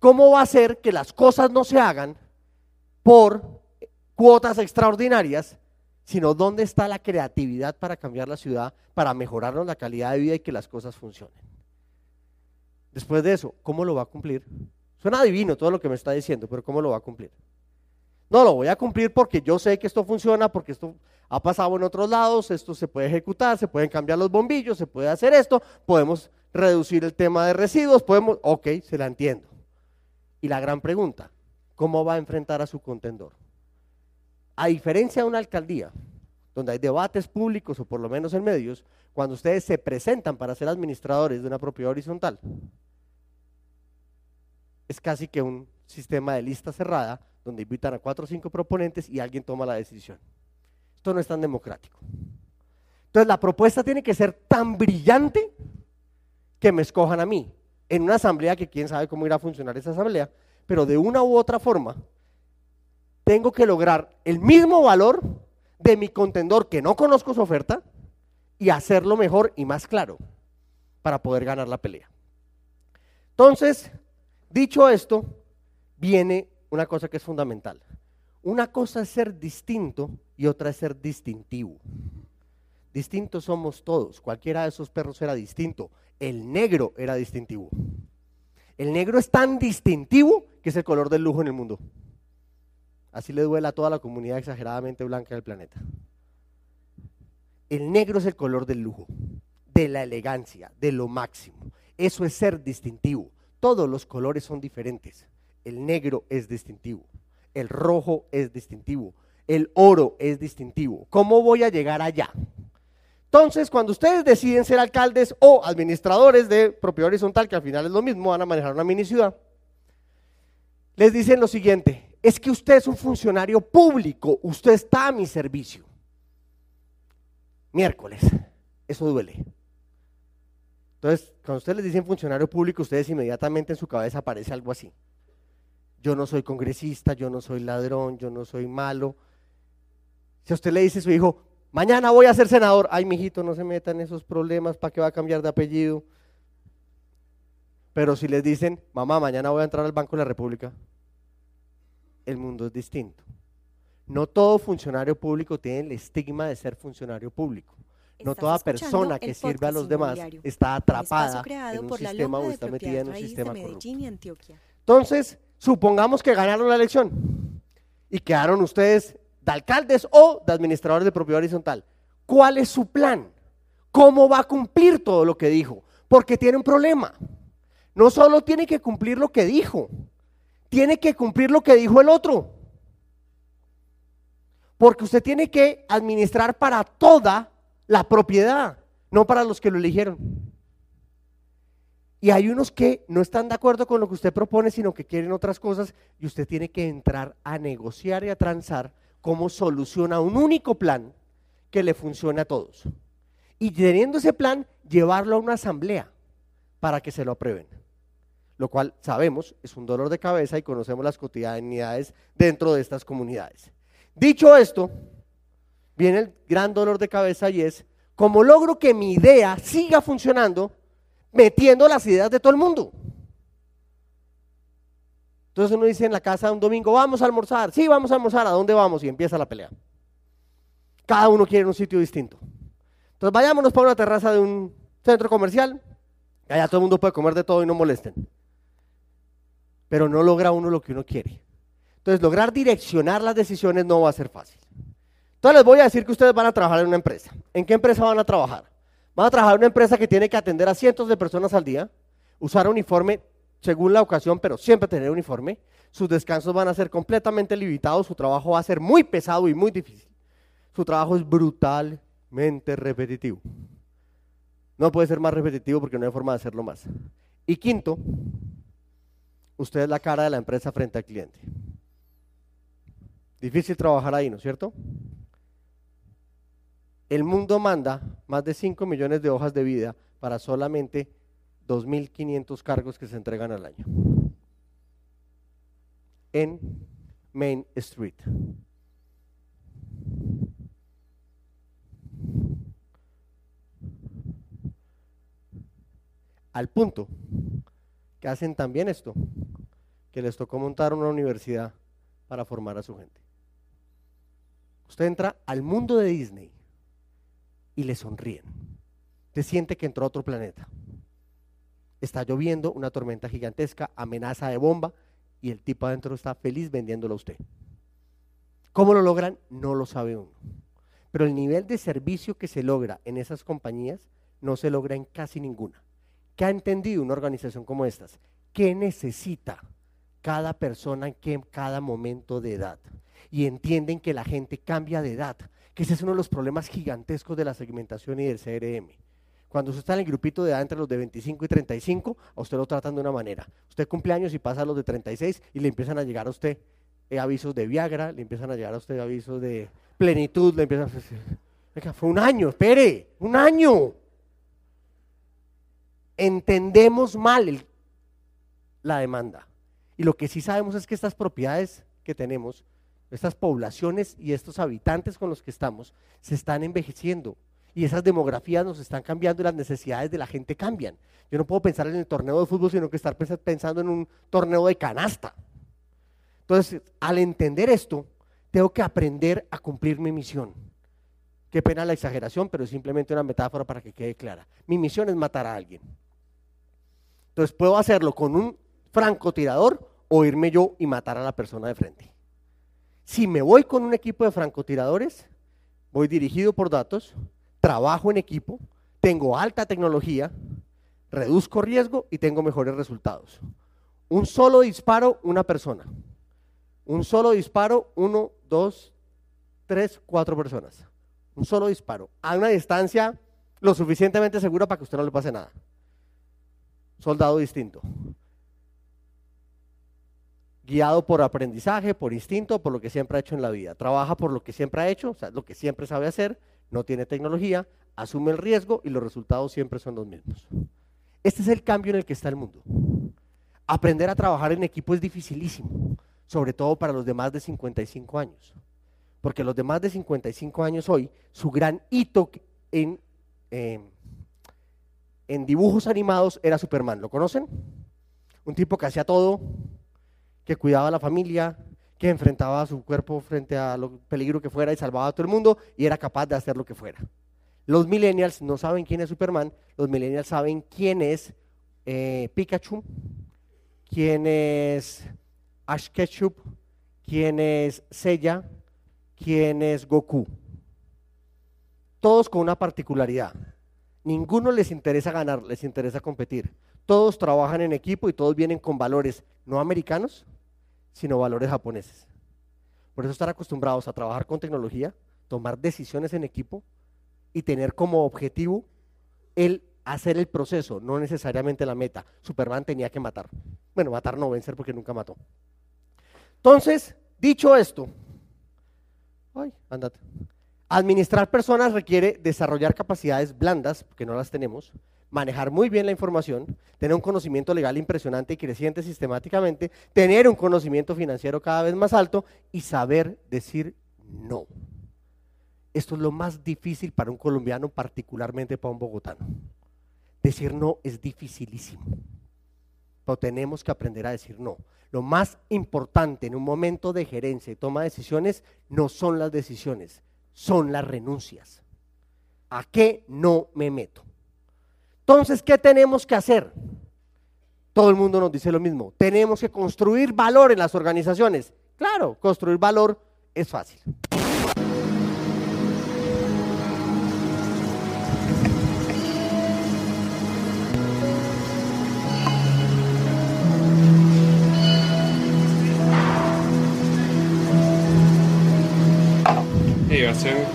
¿Cómo va a hacer que las cosas no se hagan por cuotas extraordinarias, sino dónde está la creatividad para cambiar la ciudad, para mejorarnos la calidad de vida y que las cosas funcionen? Después de eso, ¿cómo lo va a cumplir? Suena divino todo lo que me está diciendo, pero ¿cómo lo va a cumplir? No lo voy a cumplir porque yo sé que esto funciona, porque esto ha pasado en otros lados, esto se puede ejecutar, se pueden cambiar los bombillos, se puede hacer esto, podemos reducir el tema de residuos, podemos, ok, se la entiendo. Y la gran pregunta, ¿cómo va a enfrentar a su contendor? A diferencia de una alcaldía, donde hay debates públicos o por lo menos en medios, cuando ustedes se presentan para ser administradores de una propiedad horizontal, es casi que un sistema de lista cerrada donde invitan a cuatro o cinco proponentes y alguien toma la decisión. Esto no es tan democrático. Entonces la propuesta tiene que ser tan brillante que me escojan a mí en una asamblea que quién sabe cómo irá a funcionar esa asamblea, pero de una u otra forma tengo que lograr el mismo valor de mi contendor que no conozco su oferta y hacerlo mejor y más claro para poder ganar la pelea. Entonces, dicho esto, viene una cosa que es fundamental. Una cosa es ser distinto y otra es ser distintivo. Distintos somos todos. Cualquiera de esos perros era distinto. El negro era distintivo. El negro es tan distintivo que es el color del lujo en el mundo. Así le duele a toda la comunidad exageradamente blanca del planeta. El negro es el color del lujo, de la elegancia, de lo máximo. Eso es ser distintivo. Todos los colores son diferentes. El negro es distintivo. El rojo es distintivo. El oro es distintivo. ¿Cómo voy a llegar allá? Entonces, cuando ustedes deciden ser alcaldes o administradores de propiedad horizontal, que al final es lo mismo, van a manejar una mini ciudad, les dicen lo siguiente, es que usted es un funcionario público, usted está a mi servicio. Miércoles, eso duele. Entonces, cuando ustedes les dicen funcionario público, ustedes inmediatamente en su cabeza aparece algo así. Yo no soy congresista, yo no soy ladrón, yo no soy malo. Si a usted le dice a su hijo, mañana voy a ser senador, ay, mijito, no se meta en esos problemas, ¿para qué va a cambiar de apellido? Pero si les dicen, mamá, mañana voy a entrar al Banco de la República, el mundo es distinto. No todo funcionario público tiene el estigma de ser funcionario público. No toda persona que sirve a los demás está atrapada en un sistema o está metida en un sistema corrupto. Entonces, supongamos que ganaron la elección y quedaron ustedes de alcaldes o de administradores de propiedad horizontal. ¿Cuál es su plan? ¿Cómo va a cumplir todo lo que dijo? Porque tiene un problema. No solo tiene que cumplir lo que dijo, tiene que cumplir lo que dijo el otro. Porque usted tiene que administrar para toda la propiedad, no para los que lo eligieron. Y hay unos que no están de acuerdo con lo que usted propone, sino que quieren otras cosas y usted tiene que entrar a negociar y a transar cómo soluciona un único plan que le funcione a todos. Y teniendo ese plan, llevarlo a una asamblea para que se lo aprueben. Lo cual sabemos es un dolor de cabeza y conocemos las cotidianidades dentro de estas comunidades. Dicho esto, viene el gran dolor de cabeza y es, como logro que mi idea siga funcionando, metiendo las ideas de todo el mundo. Entonces uno dice en la casa un domingo, vamos a almorzar, sí, vamos a almorzar, ¿a dónde vamos? Y empieza la pelea. Cada uno quiere un sitio distinto. Entonces vayámonos para una terraza de un centro comercial, allá todo el mundo puede comer de todo y no molesten. Pero no logra uno lo que uno quiere. Entonces lograr direccionar las decisiones no va a ser fácil. Entonces les voy a decir que ustedes van a trabajar en una empresa. ¿En qué empresa van a trabajar? Van a trabajar en una empresa que tiene que atender a cientos de personas al día, usar uniforme según la ocasión, pero siempre tener uniforme. Sus descansos van a ser completamente limitados, su trabajo va a ser muy pesado y muy difícil. Su trabajo es brutalmente repetitivo. No puede ser más repetitivo porque no hay forma de hacerlo más. Y quinto, usted es la cara de la empresa frente al cliente. Difícil trabajar ahí, ¿no es cierto? El mundo manda más de 5 millones de hojas de vida para solamente 2.500 cargos que se entregan al año. En Main Street. Al punto que hacen también esto, que les tocó montar una universidad para formar a su gente. Usted entra al mundo de Disney y le sonríen. Te siente que entró a otro planeta. Está lloviendo, una tormenta gigantesca, amenaza de bomba y el tipo adentro está feliz vendiéndolo a usted. ¿Cómo lo logran? No lo sabe uno. Pero el nivel de servicio que se logra en esas compañías no se logra en casi ninguna. ¿Qué ha entendido una organización como estas? ¿Qué necesita cada persona en cada momento de edad? Y entienden que la gente cambia de edad, que ese es uno de los problemas gigantescos de la segmentación y del CRM. Cuando usted está en el grupito de edad entre los de 25 y 35, a usted lo tratan de una manera. Usted cumple años y pasa a los de 36 y le empiezan a llegar a usted eh, avisos de Viagra, le empiezan a llegar a usted avisos de plenitud, le empiezan a decir, fue un año, espere, un año. Entendemos mal la demanda. Y lo que sí sabemos es que estas propiedades que tenemos estas poblaciones y estos habitantes con los que estamos se están envejeciendo y esas demografías nos están cambiando y las necesidades de la gente cambian. Yo no puedo pensar en el torneo de fútbol, sino que estar pensando en un torneo de canasta. Entonces, al entender esto, tengo que aprender a cumplir mi misión. Qué pena la exageración, pero es simplemente una metáfora para que quede clara. Mi misión es matar a alguien. Entonces, puedo hacerlo con un francotirador o irme yo y matar a la persona de frente. Si me voy con un equipo de francotiradores, voy dirigido por datos, trabajo en equipo, tengo alta tecnología, reduzco riesgo y tengo mejores resultados. Un solo disparo, una persona. Un solo disparo, uno, dos, tres, cuatro personas. Un solo disparo. A una distancia lo suficientemente segura para que usted no le pase nada. Soldado distinto guiado por aprendizaje, por instinto, por lo que siempre ha hecho en la vida. Trabaja por lo que siempre ha hecho, o sea, lo que siempre sabe hacer, no tiene tecnología, asume el riesgo y los resultados siempre son los mismos. Este es el cambio en el que está el mundo. Aprender a trabajar en equipo es dificilísimo, sobre todo para los de más de 55 años. Porque los de más de 55 años hoy, su gran hito en, eh, en dibujos animados era Superman. ¿Lo conocen? Un tipo que hacía todo, que cuidaba a la familia, que enfrentaba a su cuerpo frente a lo peligro que fuera y salvaba a todo el mundo y era capaz de hacer lo que fuera. Los millennials no saben quién es Superman, los millennials saben quién es eh, Pikachu, quién es Ash Ketchum, quién es Seiya, quién es Goku. Todos con una particularidad. Ninguno les interesa ganar, les interesa competir. Todos trabajan en equipo y todos vienen con valores no americanos, sino valores japoneses. Por eso estar acostumbrados a trabajar con tecnología, tomar decisiones en equipo, y tener como objetivo el hacer el proceso, no necesariamente la meta. Superman tenía que matar. Bueno, matar no, vencer porque nunca mató. Entonces, dicho esto, ay, andate. Administrar personas requiere desarrollar capacidades blandas, porque no las tenemos, manejar muy bien la información, tener un conocimiento legal impresionante y creciente sistemáticamente, tener un conocimiento financiero cada vez más alto y saber decir no. Esto es lo más difícil para un colombiano, particularmente para un bogotano. Decir no es dificilísimo, pero tenemos que aprender a decir no. Lo más importante en un momento de gerencia y toma de decisiones no son las decisiones, son las renuncias. ¿A qué no me meto? Entonces, ¿qué tenemos que hacer? Todo el mundo nos dice lo mismo. Tenemos que construir valor en las organizaciones. Claro, construir valor es fácil. Here you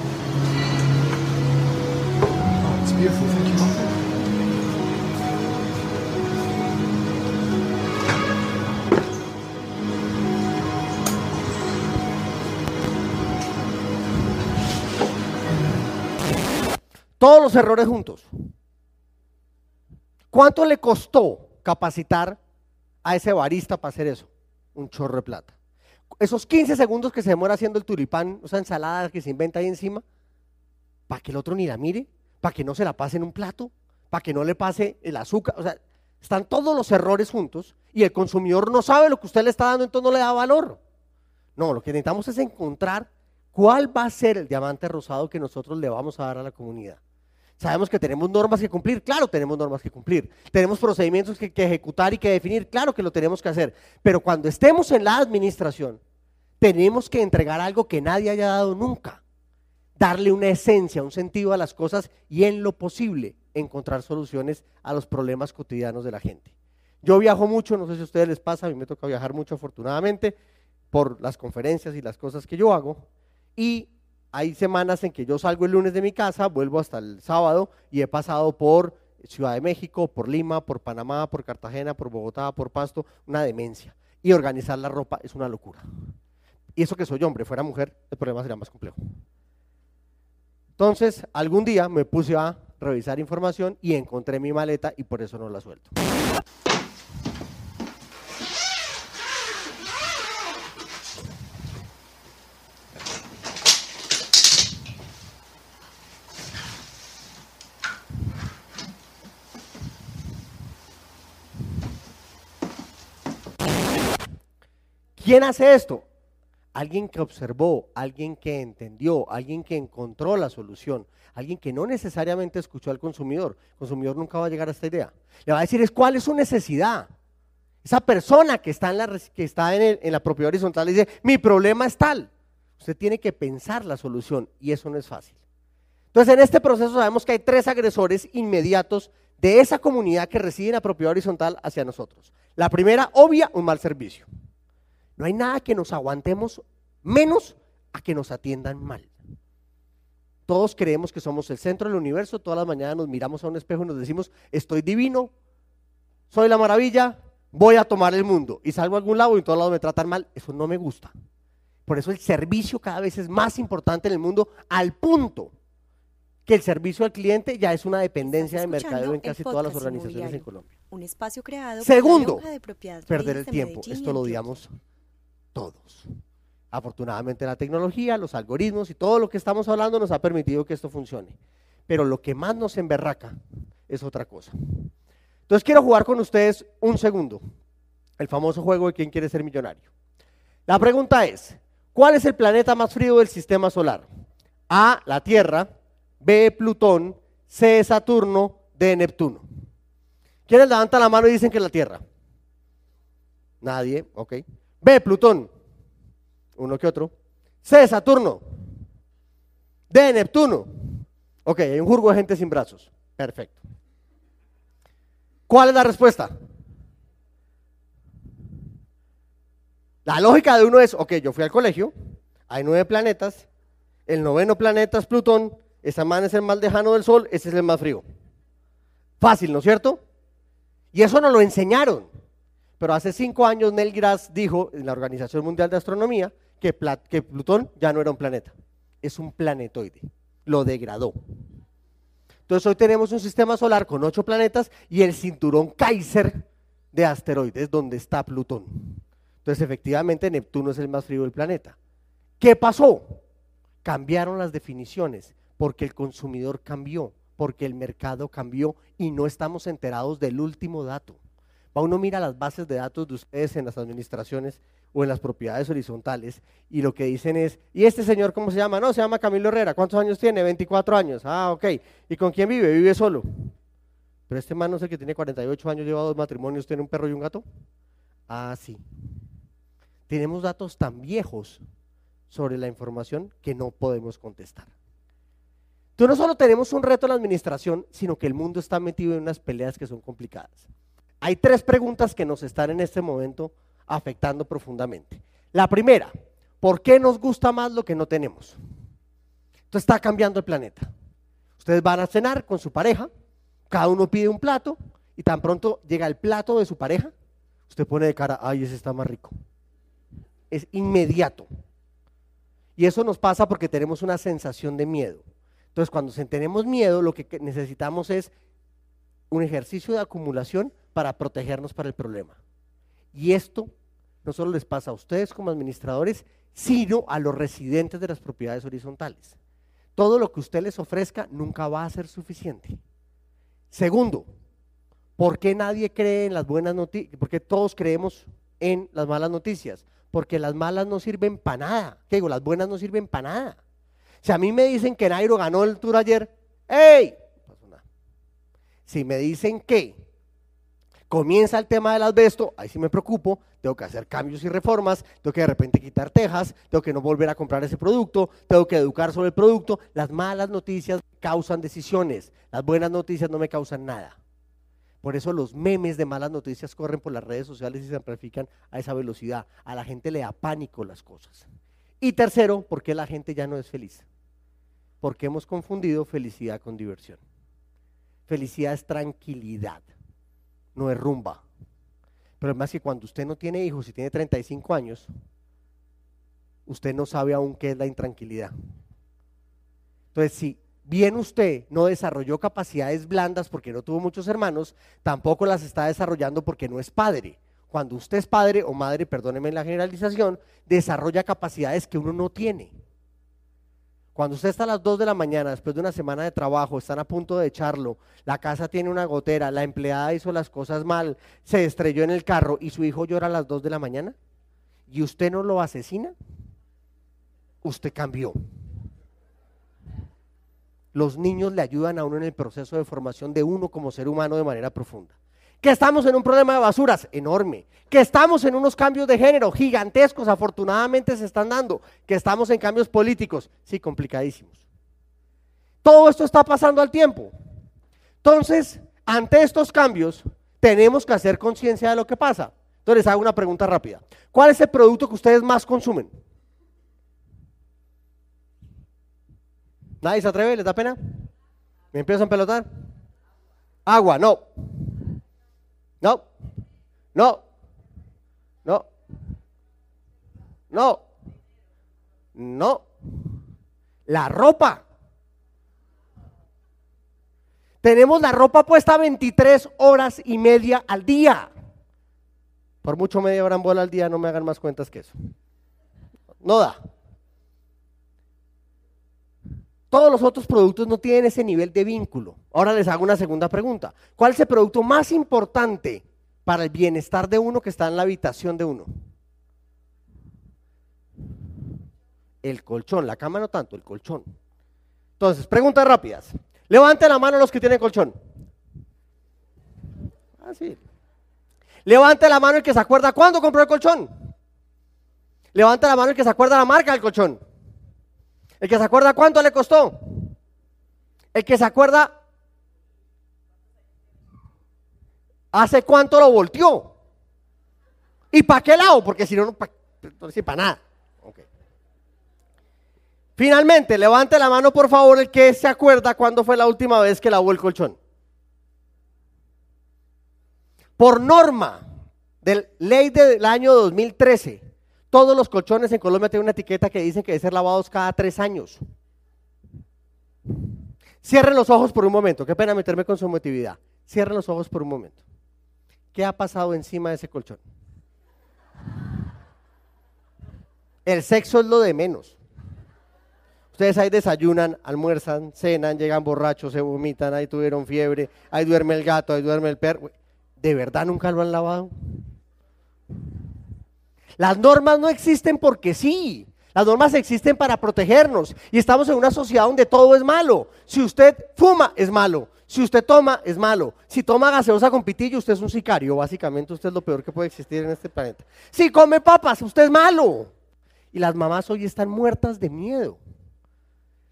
Todos los errores juntos. ¿Cuánto le costó capacitar a ese barista para hacer eso? Un chorro de plata. Esos 15 segundos que se demora haciendo el tulipán, esa ensalada que se inventa ahí encima, para que el otro ni la mire, para que no se la pase en un plato, para que no le pase el azúcar. O sea, están todos los errores juntos y el consumidor no sabe lo que usted le está dando, entonces no le da valor. No, lo que necesitamos es encontrar cuál va a ser el diamante rosado que nosotros le vamos a dar a la comunidad. Sabemos que tenemos normas que cumplir, claro, tenemos normas que cumplir. Tenemos procedimientos que, ejecutar y que definir, claro que lo tenemos que hacer. Pero cuando estemos en la administración, tenemos que entregar algo que nadie haya dado nunca. Darle una esencia, un sentido a las cosas y en lo posible encontrar soluciones a los problemas cotidianos de la gente. Yo viajo mucho, no sé si a ustedes les pasa, a mí me toca viajar mucho afortunadamente por las conferencias y las cosas que yo hago. Y hay semanas en que yo salgo el lunes de mi casa, vuelvo hasta el sábado y he pasado por Ciudad de México, por Lima, por Panamá, por Cartagena, por Bogotá, por Pasto, una demencia. Y organizar la ropa es una locura. Y eso que soy hombre, fuera mujer, el problema sería más complejo. Entonces, algún día me puse a revisar información y encontré mi maleta y por eso no la suelto. ¿Quién hace esto? Alguien que observó, alguien que entendió, alguien que encontró la solución, alguien que no necesariamente escuchó al consumidor. El consumidor nunca va a llegar a esta idea. Le va a decir es cuál es su necesidad. Esa persona que está en la, que está en, la propiedad horizontal le dice, mi problema es tal. Usted tiene que pensar la solución y eso no es fácil. Entonces, en este proceso sabemos que hay tres agresores inmediatos de esa comunidad que reside en la propiedad horizontal hacia nosotros. La primera, obvia, un mal servicio. No hay nada que nos aguantemos menos a que nos atiendan mal. Todos creemos que somos el centro del universo, todas las mañanas nos miramos a un espejo y nos decimos, estoy divino, soy la maravilla, voy a tomar el mundo. Y salgo a algún lado y en todos lados me tratan mal, eso no me gusta. Por eso el servicio cada vez es más importante en el mundo, al punto que el servicio al cliente ya es una dependencia de mercadeo en casi todas las organizaciones en Colombia. Un espacio creado Segundo, por la de propiedad perder el tiempo. Medellín Esto lo Antioquia. Todos. Afortunadamente la tecnología, los algoritmos y todo lo que estamos hablando nos ha permitido que esto funcione. Pero lo que más nos emberraca es otra cosa. Entonces quiero jugar con ustedes un segundo. El famoso juego de quién quiere ser millonario. La pregunta es, ¿cuál es el planeta más frío del sistema solar? A, la Tierra, B, Plutón, C, Saturno, D, Neptuno. ¿Quiénes levantan la mano y dicen que es la Tierra? Nadie, ok. B, Plutón. Uno que otro. C, Saturno. D, Neptuno. Ok, hay un jurgo de gente sin brazos. Perfecto. ¿Cuál es la respuesta? La lógica de uno es, ok, yo fui al colegio, hay nueve planetas, el noveno planeta es Plutón, ese man es el más lejano del Sol, ese es el más frío. Fácil, ¿no es cierto? Y eso nos lo enseñaron. Pero hace cinco años Neil Grass dijo en la Organización Mundial de Astronomía que, que Plutón ya no era un planeta, es un planetoide. Lo degradó. Entonces hoy tenemos un sistema solar con ocho planetas y el cinturón Kaiser de asteroides donde está Plutón. Entonces efectivamente Neptuno es el más frío del planeta. ¿Qué pasó? Cambiaron las definiciones porque el consumidor cambió, porque el mercado cambió y no estamos enterados del último dato. Va uno mira las bases de datos de ustedes en las administraciones o en las propiedades horizontales y lo que dicen es, ¿y este señor cómo se llama? No, se llama Camilo Herrera. ¿Cuántos años tiene? 24 años. Ah, ok. ¿Y con quién vive? Vive solo. Pero este man no es el que tiene 48 años, lleva dos matrimonios, tiene un perro y un gato. Ah, sí. Tenemos datos tan viejos sobre la información que no podemos contestar. Entonces no solo tenemos un reto en la administración, sino que el mundo está metido en unas peleas que son complicadas. Hay tres preguntas que nos están en este momento afectando profundamente. La primera, ¿por qué nos gusta más lo que no tenemos? Entonces está cambiando el planeta. Ustedes van a cenar con su pareja, cada uno pide un plato y tan pronto llega el plato de su pareja, usted pone de cara, ay, ese está más rico. Es inmediato. Y eso nos pasa porque tenemos una sensación de miedo. Entonces, cuando tenemos miedo, lo que necesitamos es un ejercicio de acumulación para protegernos para el problema. Y esto no solo les pasa a ustedes como administradores, sino a los residentes de las propiedades horizontales. Todo lo que usted les ofrezca nunca va a ser suficiente. Segundo, ¿por qué nadie cree en las buenas noticias? ¿Por qué todos creemos en las malas noticias? Porque las malas no sirven para nada. ¿Qué digo? Las buenas no sirven para nada. Si a mí me dicen que Nairo ganó el tour ayer, ¡ey! Si me dicen que comienza el tema del asbesto, ahí sí me preocupo, tengo que hacer cambios y reformas, tengo que de repente quitar tejas, tengo que no volver a comprar ese producto, tengo que educar sobre el producto. Las malas noticias causan decisiones, las buenas noticias no me causan nada. Por eso los memes de malas noticias corren por las redes sociales y se amplifican a esa velocidad. A la gente le da pánico las cosas. Y tercero, ¿por qué la gente ya no es feliz? Porque hemos confundido felicidad con diversión. Felicidad es tranquilidad, no es rumba. Pero más que cuando usted no tiene hijos y tiene 35 años, usted no sabe aún qué es la intranquilidad. Entonces, si bien usted no desarrolló capacidades blandas porque no tuvo muchos hermanos, tampoco las está desarrollando porque no es padre. Cuando usted es padre o madre, perdóneme la generalización, desarrolla capacidades que uno no tiene. Cuando usted está a las 2 de la mañana, después de una semana de trabajo, están a punto de echarlo, la casa tiene una gotera, la empleada hizo las cosas mal, se estrelló en el carro y su hijo llora a las 2 de la mañana, y usted no lo asesina, usted cambió. Los niños le ayudan a uno en el proceso de formación de uno como ser humano de manera profunda. Que estamos en un problema de basuras enorme. Que estamos en unos cambios de género gigantescos, afortunadamente se están dando. Que estamos en cambios políticos, sí, complicadísimos. Todo esto está pasando al tiempo. Entonces, ante estos cambios, tenemos que hacer conciencia de lo que pasa. Entonces, hago una pregunta rápida. ¿Cuál es el producto que ustedes más consumen? ¿Nadie se atreve? ¿Les da pena? ¿Me empiezan a pelotar? Agua, no. No. No. No. No. No. La ropa. Tenemos la ropa puesta 23 horas y media al día. Por mucho media hora en bola al día, no me hagan más cuentas que eso. No da. Todos los otros productos no tienen ese nivel de vínculo. Ahora les hago una segunda pregunta. ¿Cuál es el producto más importante para el bienestar de uno que está en la habitación de uno? El colchón, la cama no tanto, el colchón. Entonces, preguntas rápidas. Levante la mano los que tienen colchón. Ah, sí. Levante la mano el que se acuerda cuándo compró el colchón. Levante la mano el que se acuerda la marca del colchón. El que se acuerda cuánto le costó. El que se acuerda hace cuánto lo volteó. ¿Y para qué lado? Porque si no, no para nada. Ok. Finalmente, levante la mano por favor el que se acuerda cuándo fue la última vez que lavó el colchón. Por norma de ley del año 2013, todos los colchones en Colombia tienen una etiqueta que dice que deben ser lavados cada tres años. Cierren los ojos por un momento. Qué pena meterme con su emotividad. Cierren los ojos por un momento. ¿Qué ha pasado encima de ese colchón? El sexo es lo de menos. Ustedes ahí desayunan, almuerzan, cenan, llegan borrachos, se vomitan, ahí tuvieron fiebre, ahí duerme el gato, ahí duerme el perro. ¿De verdad nunca lo han lavado? Las normas no existen porque sí. Las normas existen para protegernos y estamos en una sociedad donde todo es malo. Si usted fuma, es malo. Si usted toma, es malo. Si toma gaseosa con pitillo, usted es un sicario. Básicamente, usted es lo peor que puede existir en este planeta. Si come papas, usted es malo. Y las mamás hoy están muertas de miedo.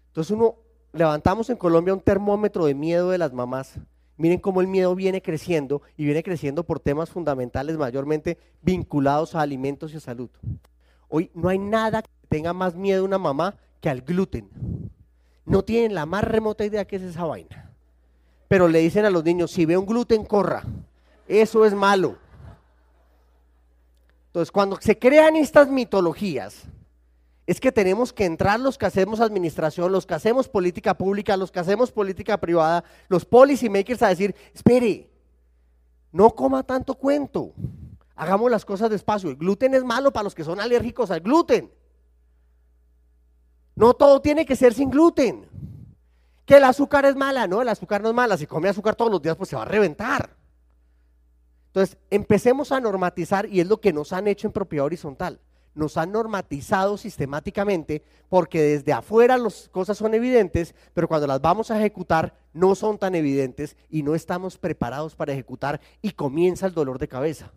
Entonces, uno levantamos en Colombia un termómetro de miedo de las mamás. Miren cómo el miedo viene creciendo y viene creciendo por temas fundamentales mayormente vinculados a alimentos y a salud. Hoy no hay nada que tenga más miedo una mamá que al gluten. No tienen la más remota idea que es esa vaina pero le dicen a los niños, si ve un gluten, corra. Eso es malo. Entonces, cuando se crean estas mitologías, es que tenemos que entrar los que hacemos administración, los que hacemos política pública, los que hacemos política privada, los policy makers a decir, espere, no coma tanto cuento, hagamos las cosas despacio. El gluten es malo para los que son alérgicos al gluten. No todo tiene que ser sin gluten. Que el azúcar es mala, no, el azúcar no es mala. Si come azúcar todos los días, pues se va a reventar. Entonces, empecemos a normatizar y es lo que nos han hecho en propiedad horizontal. Nos han normatizado sistemáticamente porque desde afuera las cosas son evidentes, pero cuando las vamos a ejecutar no son tan evidentes y no estamos preparados para ejecutar y comienza el dolor de cabeza.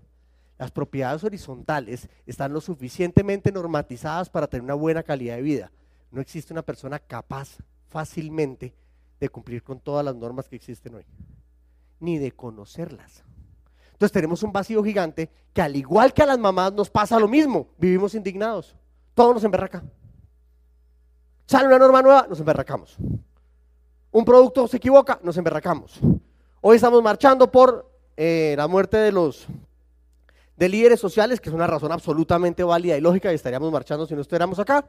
Las propiedades horizontales están lo suficientemente normatizadas para tener una buena calidad de vida. No existe una persona capaz fácilmente de cumplir con todas las normas que existen hoy, ni de conocerlas. Entonces tenemos un vacío gigante que al igual que a las mamás nos pasa lo mismo, vivimos indignados, todo nos emberraca. Sale una norma nueva, nos emberracamos. Un producto se equivoca, nos emberracamos. Hoy estamos marchando por eh, la muerte de los de líderes sociales, que es una razón absolutamente válida y lógica, y estaríamos marchando si no estuviéramos acá,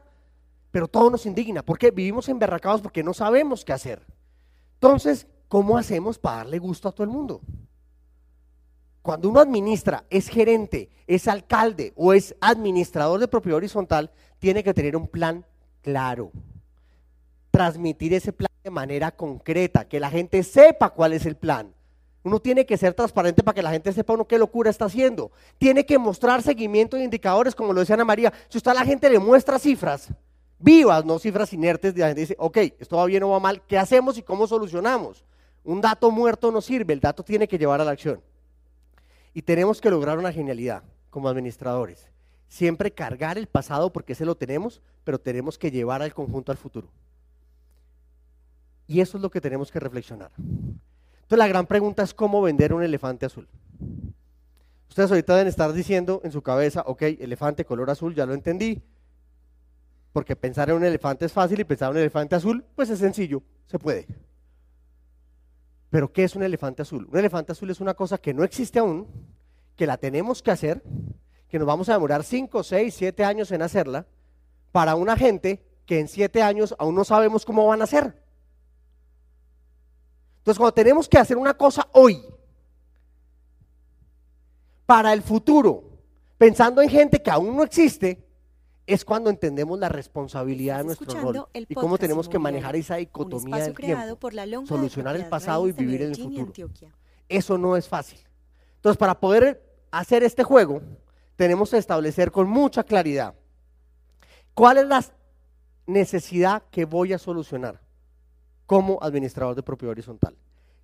pero todo nos indigna. porque Vivimos emberracados porque no sabemos qué hacer. Entonces, ¿cómo hacemos para darle gusto a todo el mundo? Cuando uno administra, es gerente, es alcalde o es administrador de propiedad horizontal, tiene que tener un plan claro. Transmitir ese plan de manera concreta, que la gente sepa cuál es el plan. Uno tiene que ser transparente para que la gente sepa uno qué locura está haciendo. Tiene que mostrar seguimiento de indicadores, como lo decía Ana María. Si usted a la gente le muestra cifras, vivas, no cifras inertes, la gente dice, ok, esto va bien o va mal, ¿qué hacemos y cómo solucionamos? Un dato muerto no sirve, el dato tiene que llevar a la acción. Y tenemos que lograr una genialidad como administradores. Siempre cargar el pasado porque ese lo tenemos, pero tenemos que llevar al conjunto al futuro. Y eso es lo que tenemos que reflexionar. Entonces la gran pregunta es cómo vender un elefante azul. Ustedes ahorita deben estar diciendo en su cabeza, ok, elefante color azul, ya lo entendí, porque pensar en un elefante es fácil y pensar en un elefante azul, pues es sencillo, se puede. Pero ¿qué es un elefante azul? Un elefante azul es una cosa que no existe aún, que la tenemos que hacer, que nos vamos a demorar 5, 6, 7 años en hacerla, para una gente que en 7 años aún no sabemos cómo van a hacer. Entonces, cuando tenemos que hacer una cosa hoy, para el futuro, pensando en gente que aún no existe, es cuando entendemos la responsabilidad de nuestro rol y cómo tenemos que manejar esa dicotomía del tiempo, solucionar el pasado y vivir en el futuro. Eso no es fácil. Entonces, para poder hacer este juego, tenemos que establecer con mucha claridad cuál es la necesidad que voy a solucionar como administrador de propiedad horizontal.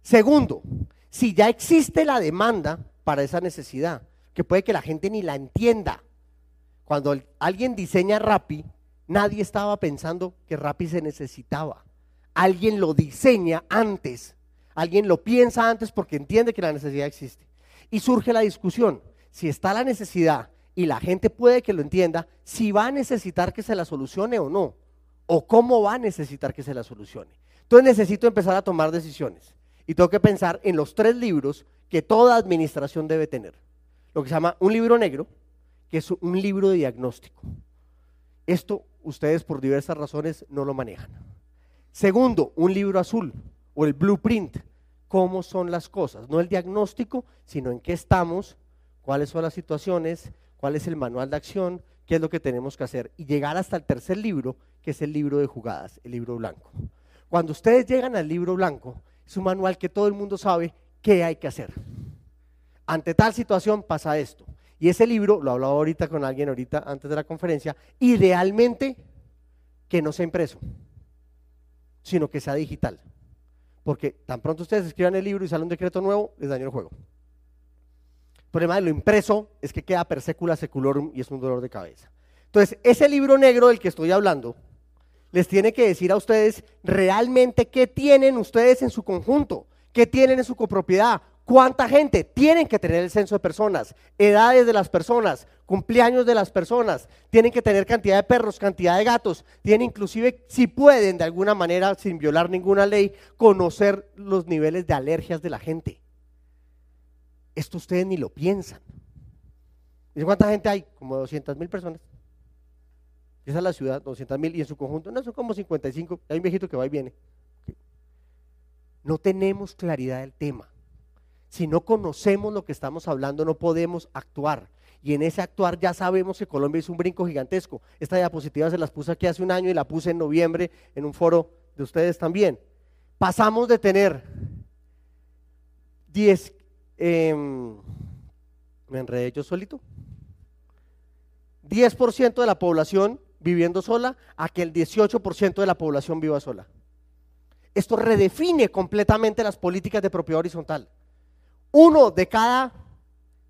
Segundo, si ya existe la demanda para esa necesidad, que puede que la gente ni la entienda, cuando alguien diseña Rappi, nadie estaba pensando que Rappi se necesitaba. Alguien lo diseña antes. Alguien lo piensa antes porque entiende que la necesidad existe. Y surge la discusión. Si está la necesidad y la gente puede que lo entienda, si va a necesitar que se la solucione o no. o cómo va a necesitar que se la solucione. Entonces necesito empezar a tomar decisiones y tengo que pensar en los tres libros que toda administración debe tener. Lo que se llama un libro negro, que es un libro de diagnóstico. Esto ustedes por diversas razones no lo manejan. Segundo, un libro azul o el blueprint, cómo son las cosas, no el diagnóstico, sino en qué estamos, cuáles son las situaciones, cuál es el manual de acción, qué es lo que tenemos que hacer y llegar hasta el tercer libro, que es el libro de jugadas, el libro blanco. Cuando ustedes llegan al libro blanco, es un manual que todo el mundo sabe qué hay que hacer. Ante tal situación pasa esto. Y ese libro, lo hablaba ahorita con alguien ahorita antes de la conferencia, idealmente que no sea impreso, sino que sea digital. Porque tan pronto ustedes escriban el libro y sale un decreto nuevo, les daño el juego. El problema de lo impreso es que queda per secula seculorum y es un dolor de cabeza. Entonces, ese libro negro del que estoy hablando, les tiene que decir a ustedes realmente qué tienen ustedes en su conjunto, qué tienen en su copropiedad, cuánta gente tienen que tener el censo de personas, edades de las personas, cumpleaños de las personas, tienen que tener cantidad de perros, cantidad de gatos, tienen inclusive, si pueden de alguna manera, sin violar ninguna ley, conocer los niveles de alergias de la gente. Esto ustedes ni lo piensan. ¿Y cuánta gente hay? Como 200 mil personas. Esa es la ciudad, 200 mil, y en su conjunto, no, son como 55, hay un viejito que va y viene. No tenemos claridad del tema. Si no conocemos lo que estamos hablando, no podemos actuar. Y en ese actuar ya sabemos que Colombia es un brinco gigantesco. Esta diapositiva se las puse aquí hace un año y la puse en noviembre en un foro de ustedes también. Pasamos de tener 10, em, me enredé yo solito, 10% de la población viviendo sola a que el 18% de la población viva sola. Esto redefine completamente las políticas de propiedad horizontal. Uno de cada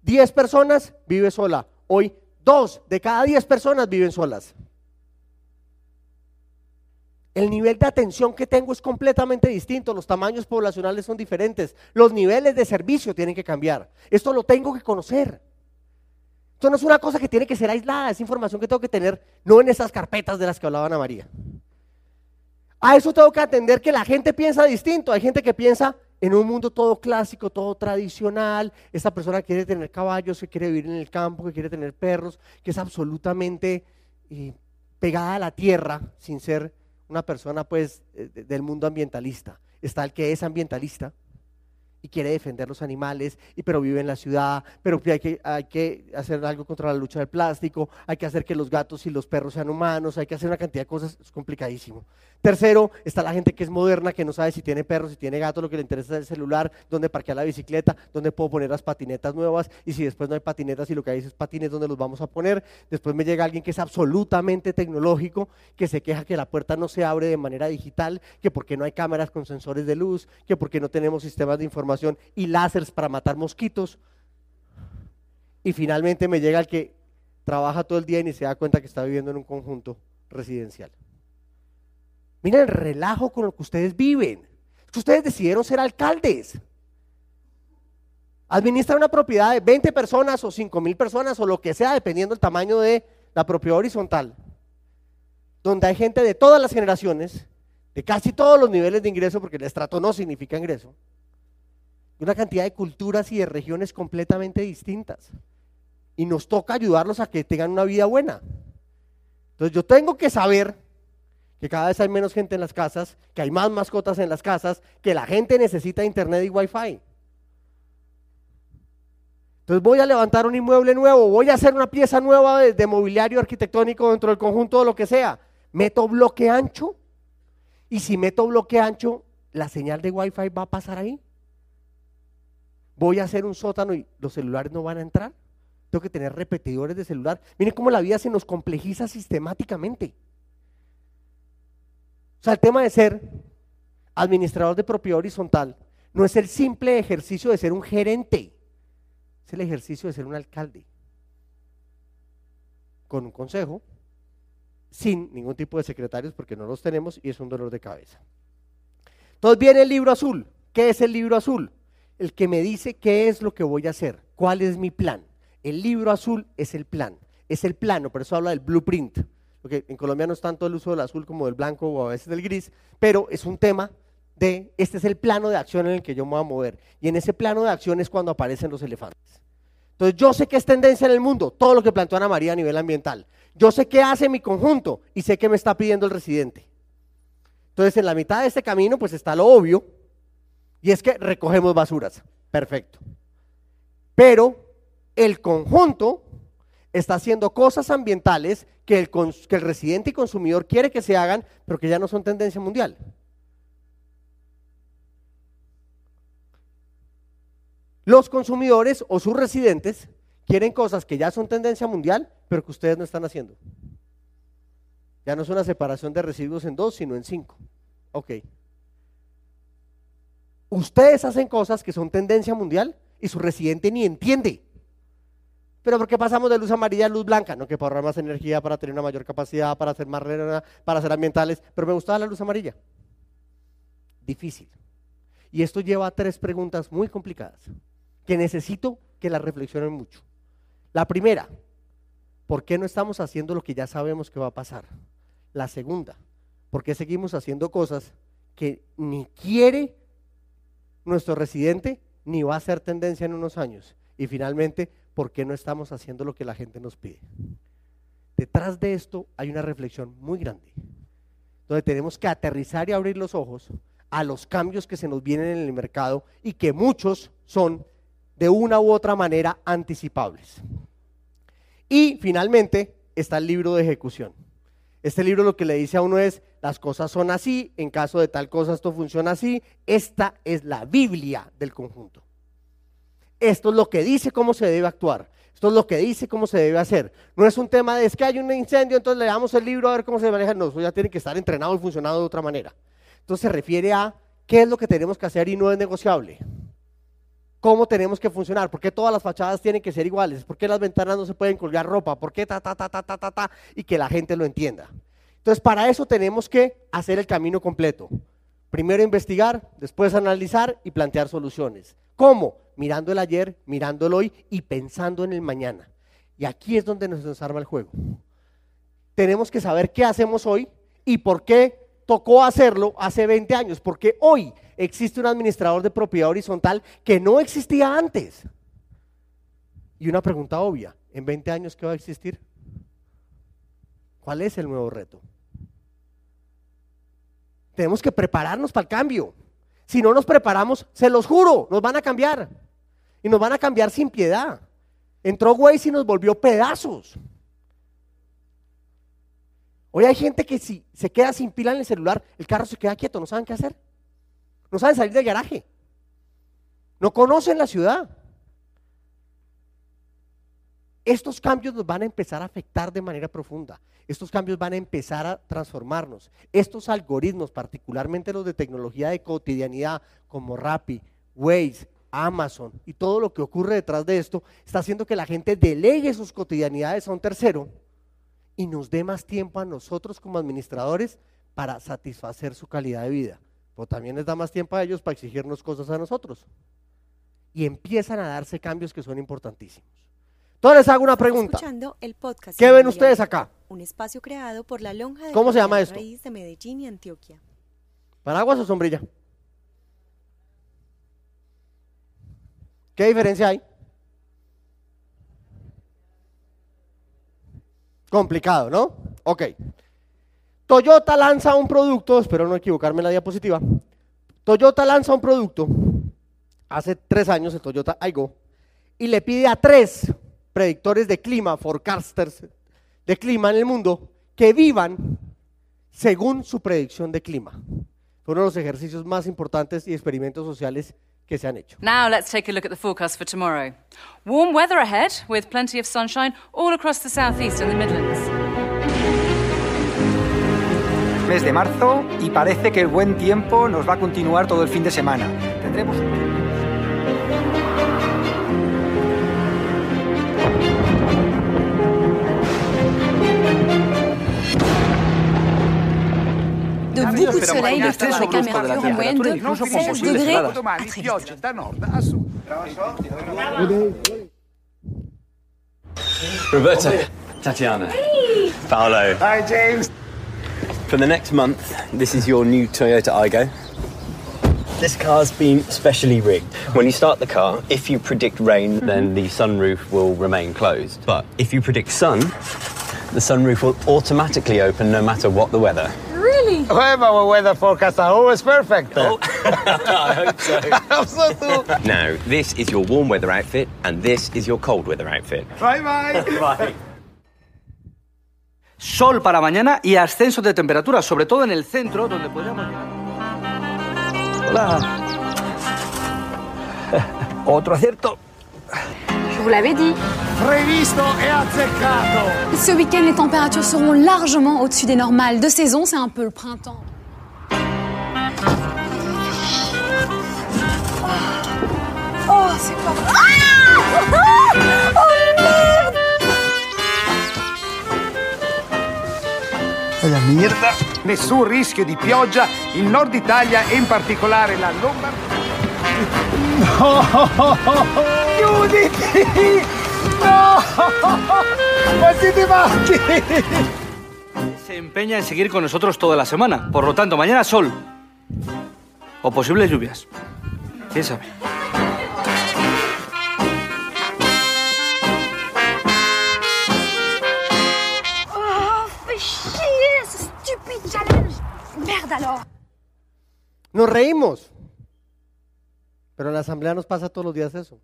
diez personas vive sola. Hoy, dos de cada diez personas viven solas. El nivel de atención que tengo es completamente distinto, los tamaños poblacionales son diferentes, los niveles de servicio tienen que cambiar. Esto lo tengo que conocer. Esto no es una cosa que tiene que ser aislada, es información que tengo que tener, no en esas carpetas de las que hablaba Ana María. A eso tengo que atender que la gente piensa distinto. Hay gente que piensa en un mundo todo clásico, todo tradicional. Esta persona quiere tener caballos, que quiere vivir en el campo, que quiere tener perros, que es absolutamente eh, pegada a la tierra sin ser una persona pues del mundo ambientalista. Está el que es ambientalista, y quiere defender los animales, y, pero vive en la ciudad, pero que, hay que hacer algo contra la lucha del plástico, hay que hacer que los gatos y los perros sean humanos, hay que hacer una cantidad de cosas, es complicadísimo. Tercero, está la gente que es moderna, que no sabe si tiene perros, si tiene gatos, lo que le interesa es el celular, dónde parquear la bicicleta, dónde puedo poner las patinetas nuevas, y si después no hay patinetas y lo que hay es patines, ¿dónde los vamos a poner? Después me llega alguien que es absolutamente tecnológico, que se queja que la puerta no se abre de manera digital, que porque no hay cámaras con sensores de luz, que porque no tenemos sistemas de información y láseres para matar mosquitos. Y finalmente me llega el que trabaja todo el día y ni se da cuenta que está viviendo en un conjunto residencial. Miren el relajo con lo que ustedes viven. Es que ustedes decidieron ser alcaldes. Administrar una propiedad de 20 personas o 5 mil personas o lo que sea, dependiendo del tamaño de la propiedad horizontal, donde hay gente de todas las generaciones, de casi todos los niveles de ingreso, porque el estrato no significa ingreso, una cantidad de culturas y de regiones completamente distintas. Y nos toca ayudarlos a que tengan una vida buena. Entonces yo tengo que saber que cada vez hay menos gente en las casas, que hay más mascotas en las casas, que la gente necesita internet y wifi. Entonces voy a levantar un inmueble nuevo, voy a hacer una pieza nueva de, mobiliario arquitectónico dentro del conjunto de lo que sea. Meto bloque ancho y si meto bloque ancho, la señal de wifi va a pasar ahí voy a hacer un sótano y los celulares no van a entrar. Tengo que tener repetidores de celular. Miren cómo la vida se nos complejiza sistemáticamente. O sea, el tema de ser administrador de propiedad horizontal no es el simple ejercicio de ser un gerente, es el ejercicio de ser un alcalde. Con un consejo, sin ningún tipo de secretarios porque no los tenemos y es un dolor de cabeza. Entonces viene el libro azul. ¿Qué es el libro azul? el que me dice qué es lo que voy a hacer, cuál es mi plan. El libro azul es el plan, es el plano, por eso habla del blueprint. Ok, en Colombia no es tanto el uso del azul como del blanco o a veces del gris, pero es un tema de, este es el plano de acción en el que yo me voy a mover. Y en ese plano de acción es cuando aparecen los elefantes. Entonces yo sé que es tendencia en el mundo, todo lo que planteó Ana María a nivel ambiental. Yo sé qué hace mi conjunto y sé qué me está pidiendo el residente. Entonces en la mitad de este camino pues está lo obvio y es que recogemos basuras. Perfecto. Pero el conjunto está haciendo cosas ambientales que el, residente y consumidor quiere que se hagan, pero que ya no son tendencia mundial. Los consumidores o sus residentes quieren cosas que ya son tendencia mundial, pero que ustedes no están haciendo. Ya no es una separación de residuos en dos, sino en cinco. Ok. Ustedes hacen cosas que son tendencia mundial y su residente ni entiende. Pero ¿por qué pasamos de luz amarilla a luz blanca? No, que para ahorrar más energía, para tener una mayor capacidad, para hacer más para ser ambientales. Pero me gustaba la luz amarilla. Difícil. Y esto lleva a tres preguntas muy complicadas que necesito que la reflexionen mucho. La primera, ¿por qué no estamos haciendo lo que ya sabemos que va a pasar? La segunda, ¿por qué seguimos haciendo cosas que ni quiere nuestro residente ni va a ser tendencia en unos años? Y finalmente, ¿por qué no estamos haciendo lo que la gente nos pide? Detrás de esto hay una reflexión muy grande, donde tenemos que aterrizar y abrir los ojos a los cambios que se nos vienen en el mercado y que muchos son de una u otra manera anticipables. Y finalmente está el libro de ejecución. Este libro lo que le dice a uno es, las cosas son así, en caso de tal cosa esto funciona así, esta es la Biblia del conjunto. Esto es lo que dice cómo se debe actuar. Esto es lo que dice cómo se debe hacer. No es un tema de es que hay un incendio, entonces le damos el libro a ver cómo se maneja. No, eso ya tiene que estar entrenado y funcionado de otra manera. Entonces se refiere a qué es lo que tenemos que hacer y no es negociable cómo tenemos que funcionar, por qué todas las fachadas tienen que ser iguales, por qué las ventanas no se pueden colgar ropa, por qué ta, ta, ta, ta, ta, ta, ta, y que la gente lo entienda. Entonces, para eso tenemos que hacer el camino completo. Primero investigar, después analizar y plantear soluciones. ¿Cómo? Mirando el ayer, mirando el hoy y pensando en el mañana. Y aquí es donde nos desarma el juego. Tenemos que saber qué hacemos hoy y por qué tocó hacerlo hace 20 años, porque hoy existe un administrador de propiedad horizontal que no existía antes. Y una pregunta obvia, ¿en 20 años qué va a existir? ¿Cuál es el nuevo reto? Tenemos que prepararnos para el cambio. Si no nos preparamos, se los juro, nos van a cambiar. Y nos van a cambiar sin piedad. Entró Waze y nos volvió pedazos. Hoy hay gente que si se queda sin pila en el celular, el carro se queda quieto, no saben qué hacer. No saben salir del garaje. No conocen la ciudad. Estos cambios nos van a empezar a afectar de manera profunda. Estos cambios van a empezar a transformarnos. Estos algoritmos, particularmente los de tecnología de cotidianidad, como Rappi, Waze, Amazon y todo lo que ocurre detrás de esto, está haciendo que la gente delegue sus cotidianidades a un tercero y nos dé más tiempo a nosotros como administradores para satisfacer su calidad de vida. Pero también les da más tiempo a ellos para exigirnos cosas a nosotros. Y empiezan a darse cambios que son importantísimos. Entonces les hago una pregunta. el podcast ¿Qué ven ustedes acá? Un espacio creado por la lonja de ¿Cómo se llama esto? raíz de Medellín y Antioquia. ¿Paraguas o sombrilla? ¿Qué diferencia hay? Complicado, ¿no? Ok. Toyota lanza un producto, espero no equivocarme en la diapositiva. Toyota lanza un producto hace tres años, el Toyota Aygo, y le pide a tres predictores de clima, forecasters de clima en el mundo, que vivan según su predicción de clima. Fue uno de los ejercicios más importantes y experimentos sociales que se han hecho. Now let's take a look at the forecast for tomorrow. Warm weather ahead with plenty of sunshine all across the southeast and the Midlands. Mes de marzo y parece que el buen tiempo nos va a continuar todo el fin de semana. Tendremos De beaucoup de soleil, de temps avec température en moyenne de 16 degrés. À très vite. Roberta, Tatiana. Paolo. Hi, James. For the next month, this is your new Toyota Igo. This car's been specially rigged. When you start the car, if you predict rain, then the sunroof will remain closed. But if you predict sun, the sunroof will automatically open no matter what the weather. Really? Well, our weather forecast are always perfect. I hope so. I'm so too. Now, this is your warm weather outfit, and this is your cold weather outfit. Bye bye. Bye. Sol para mañana y ascenso de temperatura, sobre todo en el centro, donde podríamos llegar. Hola. Otro acierto. Je vous l'avais dit. Previsto e azzeccato. Ce week-end, les températures seront largement au-dessus des normales de saison. C'est un peu le printemps. Oh, c'est pas vrai. Ah Oh merde La merda. Nessun rischio di pioggia in Nord Italia e in particolare la Lombardia. No! Chiuditi! No! Ma siete matti! Se empeña en seguir con nosotros toda la semana. Por lo tanto, mañana sol. O posibles lluvias. ¿Quién sabe? Oh, chier ce stupide challenge Merde alors Nos reímos. Pero en la asamblea nos pasa todos los días eso.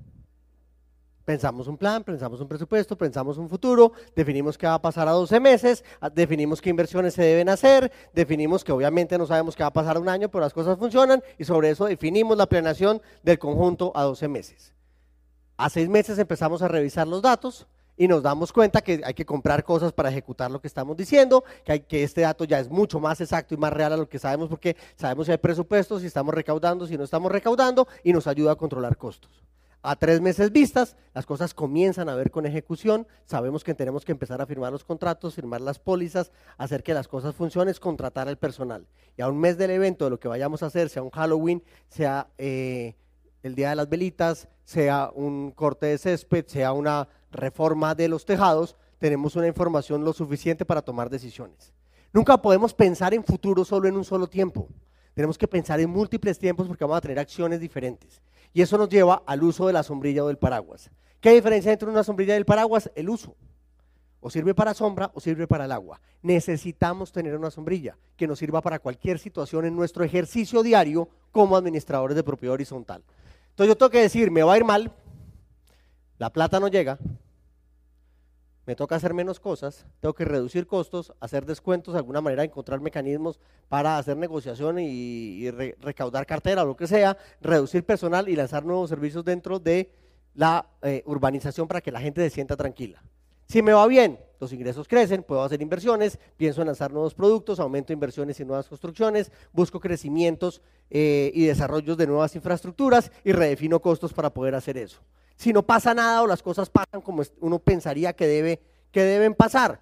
Pensamos un plan, pensamos un presupuesto, pensamos un futuro, definimos qué va a pasar a 12 meses, a- definimos qué inversiones se deben hacer, definimos que obviamente no sabemos qué va a pasar a un año, pero las cosas funcionan y sobre eso definimos la planeación del conjunto a 12 meses. A seis meses empezamos a revisar los datos y nos damos cuenta que hay que comprar cosas para ejecutar lo que estamos diciendo, que, hay, que este dato ya es mucho más exacto y más real a lo que sabemos porque sabemos si hay presupuestos, si estamos recaudando, si no estamos recaudando y nos ayuda a controlar costos. A tres meses vistas, las cosas comienzan a ver con ejecución, sabemos que tenemos que empezar a firmar los contratos, firmar las pólizas, hacer que las cosas funcionen, contratar al personal. Y a un mes del evento, de lo que vayamos a hacer, sea un Halloween, sea eh, el Día de las Velitas, sea un corte de césped, sea una reforma de los tejados, tenemos una información lo suficiente para tomar decisiones. Nunca podemos pensar en futuro solo en un solo tiempo. Tenemos que pensar en múltiples tiempos porque vamos a tener acciones diferentes. Y eso nos lleva al uso de la sombrilla o del paraguas. ¿Qué diferencia entre una sombrilla y el paraguas? El uso. O sirve para sombra o sirve para el agua. Necesitamos tener una sombrilla que nos sirva para cualquier situación en nuestro ejercicio diario como administradores de propiedad horizontal. Entonces yo tengo que decir, me va a ir mal, la plata no llega, me toca hacer menos cosas, tengo que reducir costos, hacer descuentos, de alguna manera encontrar mecanismos para hacer negociación y, y re- recaudar cartera o lo que sea, reducir personal y lanzar nuevos servicios dentro de la eh, urbanización para que la gente se sienta tranquila. Si me va bien, los ingresos crecen, puedo hacer inversiones, pienso en lanzar nuevos productos, aumento inversiones y nuevas construcciones, busco crecimientos eh, y desarrollos de nuevas infraestructuras y redefino costos para poder hacer eso. Si no pasa nada o las cosas pasan como uno pensaría que, debe, que deben pasar,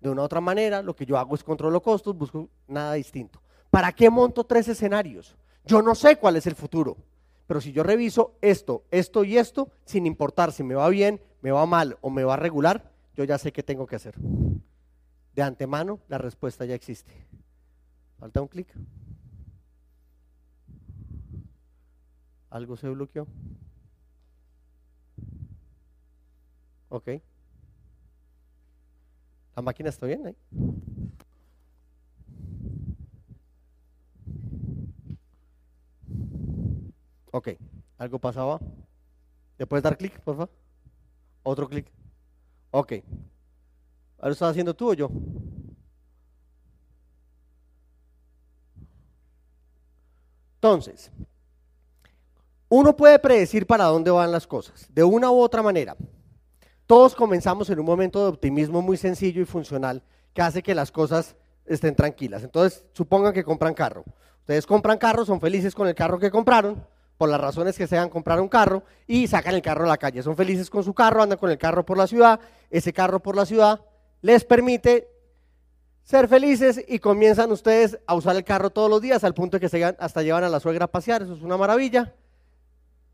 de una u otra manera, lo que yo hago es controlo costos, busco nada distinto. ¿Para qué monto tres escenarios? Yo no sé cuál es el futuro, pero si yo reviso esto, esto y esto, sin importar si me va bien, me va mal o me va regular, yo ya sé qué tengo que hacer. De antemano, la respuesta ya existe. Falta un clic. Algo se bloqueó. Ok. La máquina está bien ahí. Ok, algo pasaba. ¿Le puedes dar clic, por favor? Otro clic. Ok. ¿Ahora estás haciendo tú o yo? Entonces, uno puede predecir para dónde van las cosas, de una u otra manera. Todos comenzamos en un momento de optimismo muy sencillo y funcional que hace que las cosas estén tranquilas. Entonces, supongan que compran carro. Ustedes compran carro, son felices con el carro que compraron, por las razones que sean, comprar un carro y sacan el carro a la calle. Son felices con su carro, andan con el carro por la ciudad. Ese carro por la ciudad les permite ser felices y comienzan ustedes a usar el carro todos los días al punto de que se hasta llevan a la suegra a pasear. Eso es una maravilla.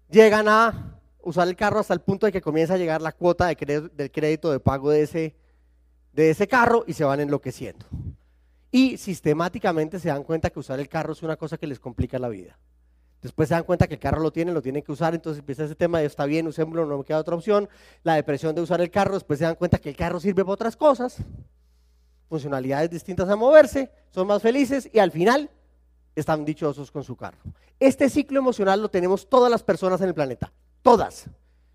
Llegan a usar el carro hasta el punto de que comienza a llegar la cuota de del crédito de pago de ese de ese carro y se van enloqueciendo. Y sistemáticamente se dan cuenta que usar el carro es una cosa que les complica la vida. Después se dan cuenta que el carro lo tienen, lo tienen que usar, entonces empieza ese tema de está bien, usémoslo, no me queda otra opción. La depresión de usar el carro, después se dan cuenta que el carro sirve para otras cosas, funcionalidades distintas a moverse, son más felices y al final están dichosos con su carro. Este ciclo emocional lo tenemos todas las personas en el planeta, todas.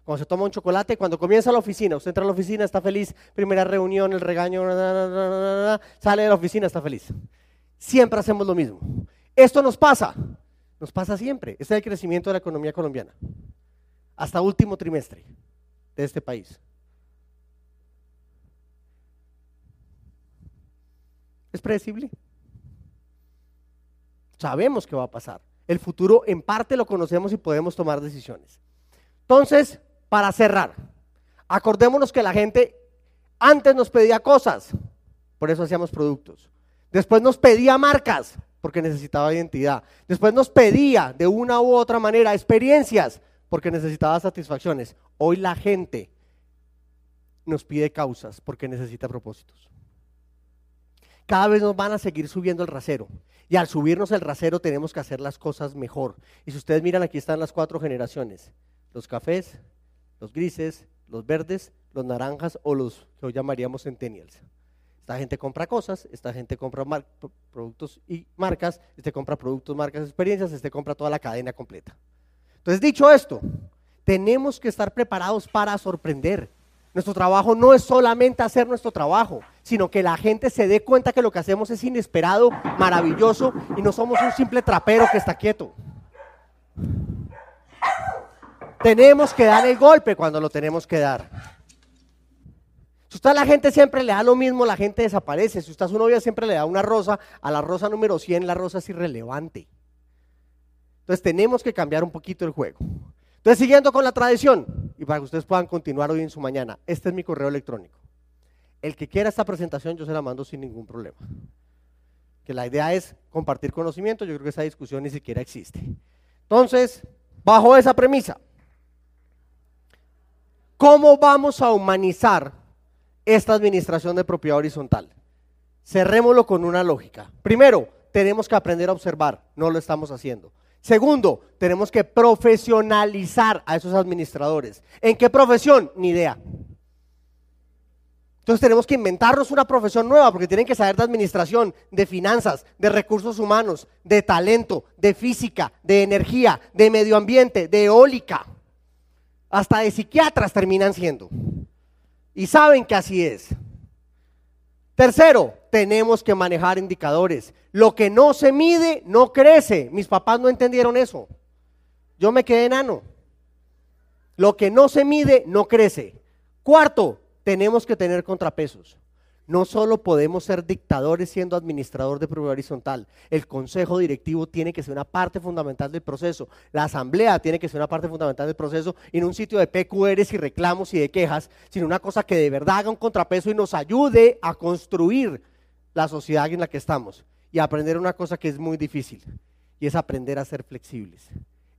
Cuando se toma un chocolate, cuando comienza la oficina, usted entra a la oficina, está feliz, primera reunión, el regaño, sale de la oficina, está feliz. Siempre hacemos lo mismo. Esto nos pasa, nos pasa siempre. Este es el crecimiento de la economía colombiana. Hasta último trimestre de este país. ¿Es predecible? Sabemos que va a pasar. El futuro en parte lo conocemos y podemos tomar decisiones. Entonces, para cerrar, acordémonos que la gente antes nos pedía cosas, por eso hacíamos productos. Después nos pedía marcas, porque necesitaba identidad. Después nos pedía de una u otra manera experiencias, porque necesitaba satisfacciones. Hoy la gente nos pide causas, porque necesita propósitos. Cada vez nos van a seguir subiendo el rasero. Y al subirnos el rasero tenemos que hacer las cosas mejor. Y si ustedes miran, aquí están las cuatro generaciones. Los cafés, los grises, los verdes, los naranjas o los que hoy llamaríamos centennials. Esta gente compra cosas, esta gente compra productos y marcas, este compra productos, marcas, experiencias, este compra toda la cadena completa. Entonces, dicho esto, tenemos que estar preparados para sorprender. Nuestro trabajo no es solamente hacer nuestro trabajo, sino que la gente se dé cuenta que lo que hacemos es inesperado, maravilloso y no somos un simple trapero que está quieto. Tenemos que dar el golpe cuando lo tenemos que dar. Si usted a la gente siempre le da lo mismo, la gente desaparece. Si usted a su novia siempre le da una rosa, a la rosa número 100 la rosa es irrelevante. Entonces tenemos que cambiar un poquito el juego. Entonces, siguiendo con la tradición, y para que ustedes puedan continuar hoy en su mañana, este es mi correo electrónico. El que quiera esta presentación, yo se la mando sin ningún problema. Que la idea es compartir conocimiento, yo creo que esa discusión ni siquiera existe. Entonces, bajo esa premisa, ¿cómo vamos a humanizar esta administración de propiedad horizontal? Cerrémoslo con una lógica. Primero, tenemos que aprender a observar, no lo estamos haciendo. Segundo, tenemos que profesionalizar a esos administradores. ¿En qué profesión? Ni idea. Entonces tenemos que inventarnos una profesión nueva porque tienen que saber de administración, de finanzas, de recursos humanos, de talento, de física, de energía, de medio ambiente, de eólica. Hasta de psiquiatras terminan siendo. Y saben que así es. Tercero, tenemos que manejar indicadores. Lo que no se mide no crece. Mis papás no entendieron eso. Yo me quedé enano. Lo que no se mide no crece. Cuarto, tenemos que tener contrapesos. No solo podemos ser dictadores siendo administrador de propiedad horizontal, el consejo directivo tiene que ser una parte fundamental del proceso, la asamblea tiene que ser una parte fundamental del proceso y no un sitio de PQRs y reclamos y de quejas, sino una cosa que de verdad haga un contrapeso y nos ayude a construir la sociedad en la que estamos y aprender una cosa que es muy difícil y es aprender a ser flexibles.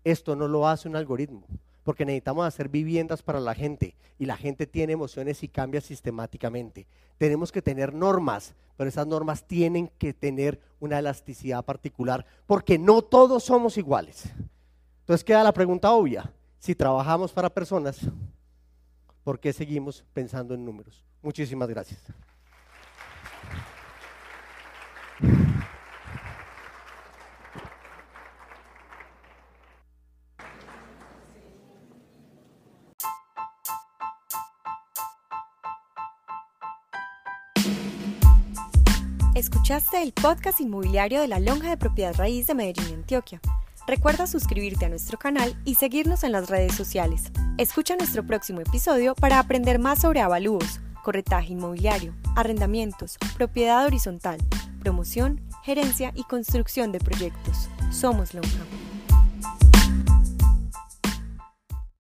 Esto no lo hace un algoritmo, porque necesitamos hacer viviendas para la gente y la gente tiene emociones y cambia sistemáticamente. Tenemos que tener normas, pero esas normas tienen que tener una elasticidad particular, porque no todos somos iguales. Entonces queda la pregunta obvia, si trabajamos para personas, ¿por qué seguimos pensando en números? Muchísimas gracias. Escuchaste el podcast inmobiliario de la Lonja de Propiedad Raíz de Medellín, Antioquia. Recuerda suscribirte a nuestro canal y seguirnos en las redes sociales. Escucha nuestro próximo episodio para aprender más sobre avalúos, corretaje inmobiliario, arrendamientos, propiedad horizontal, promoción, gerencia y construcción de proyectos. Somos Lonja.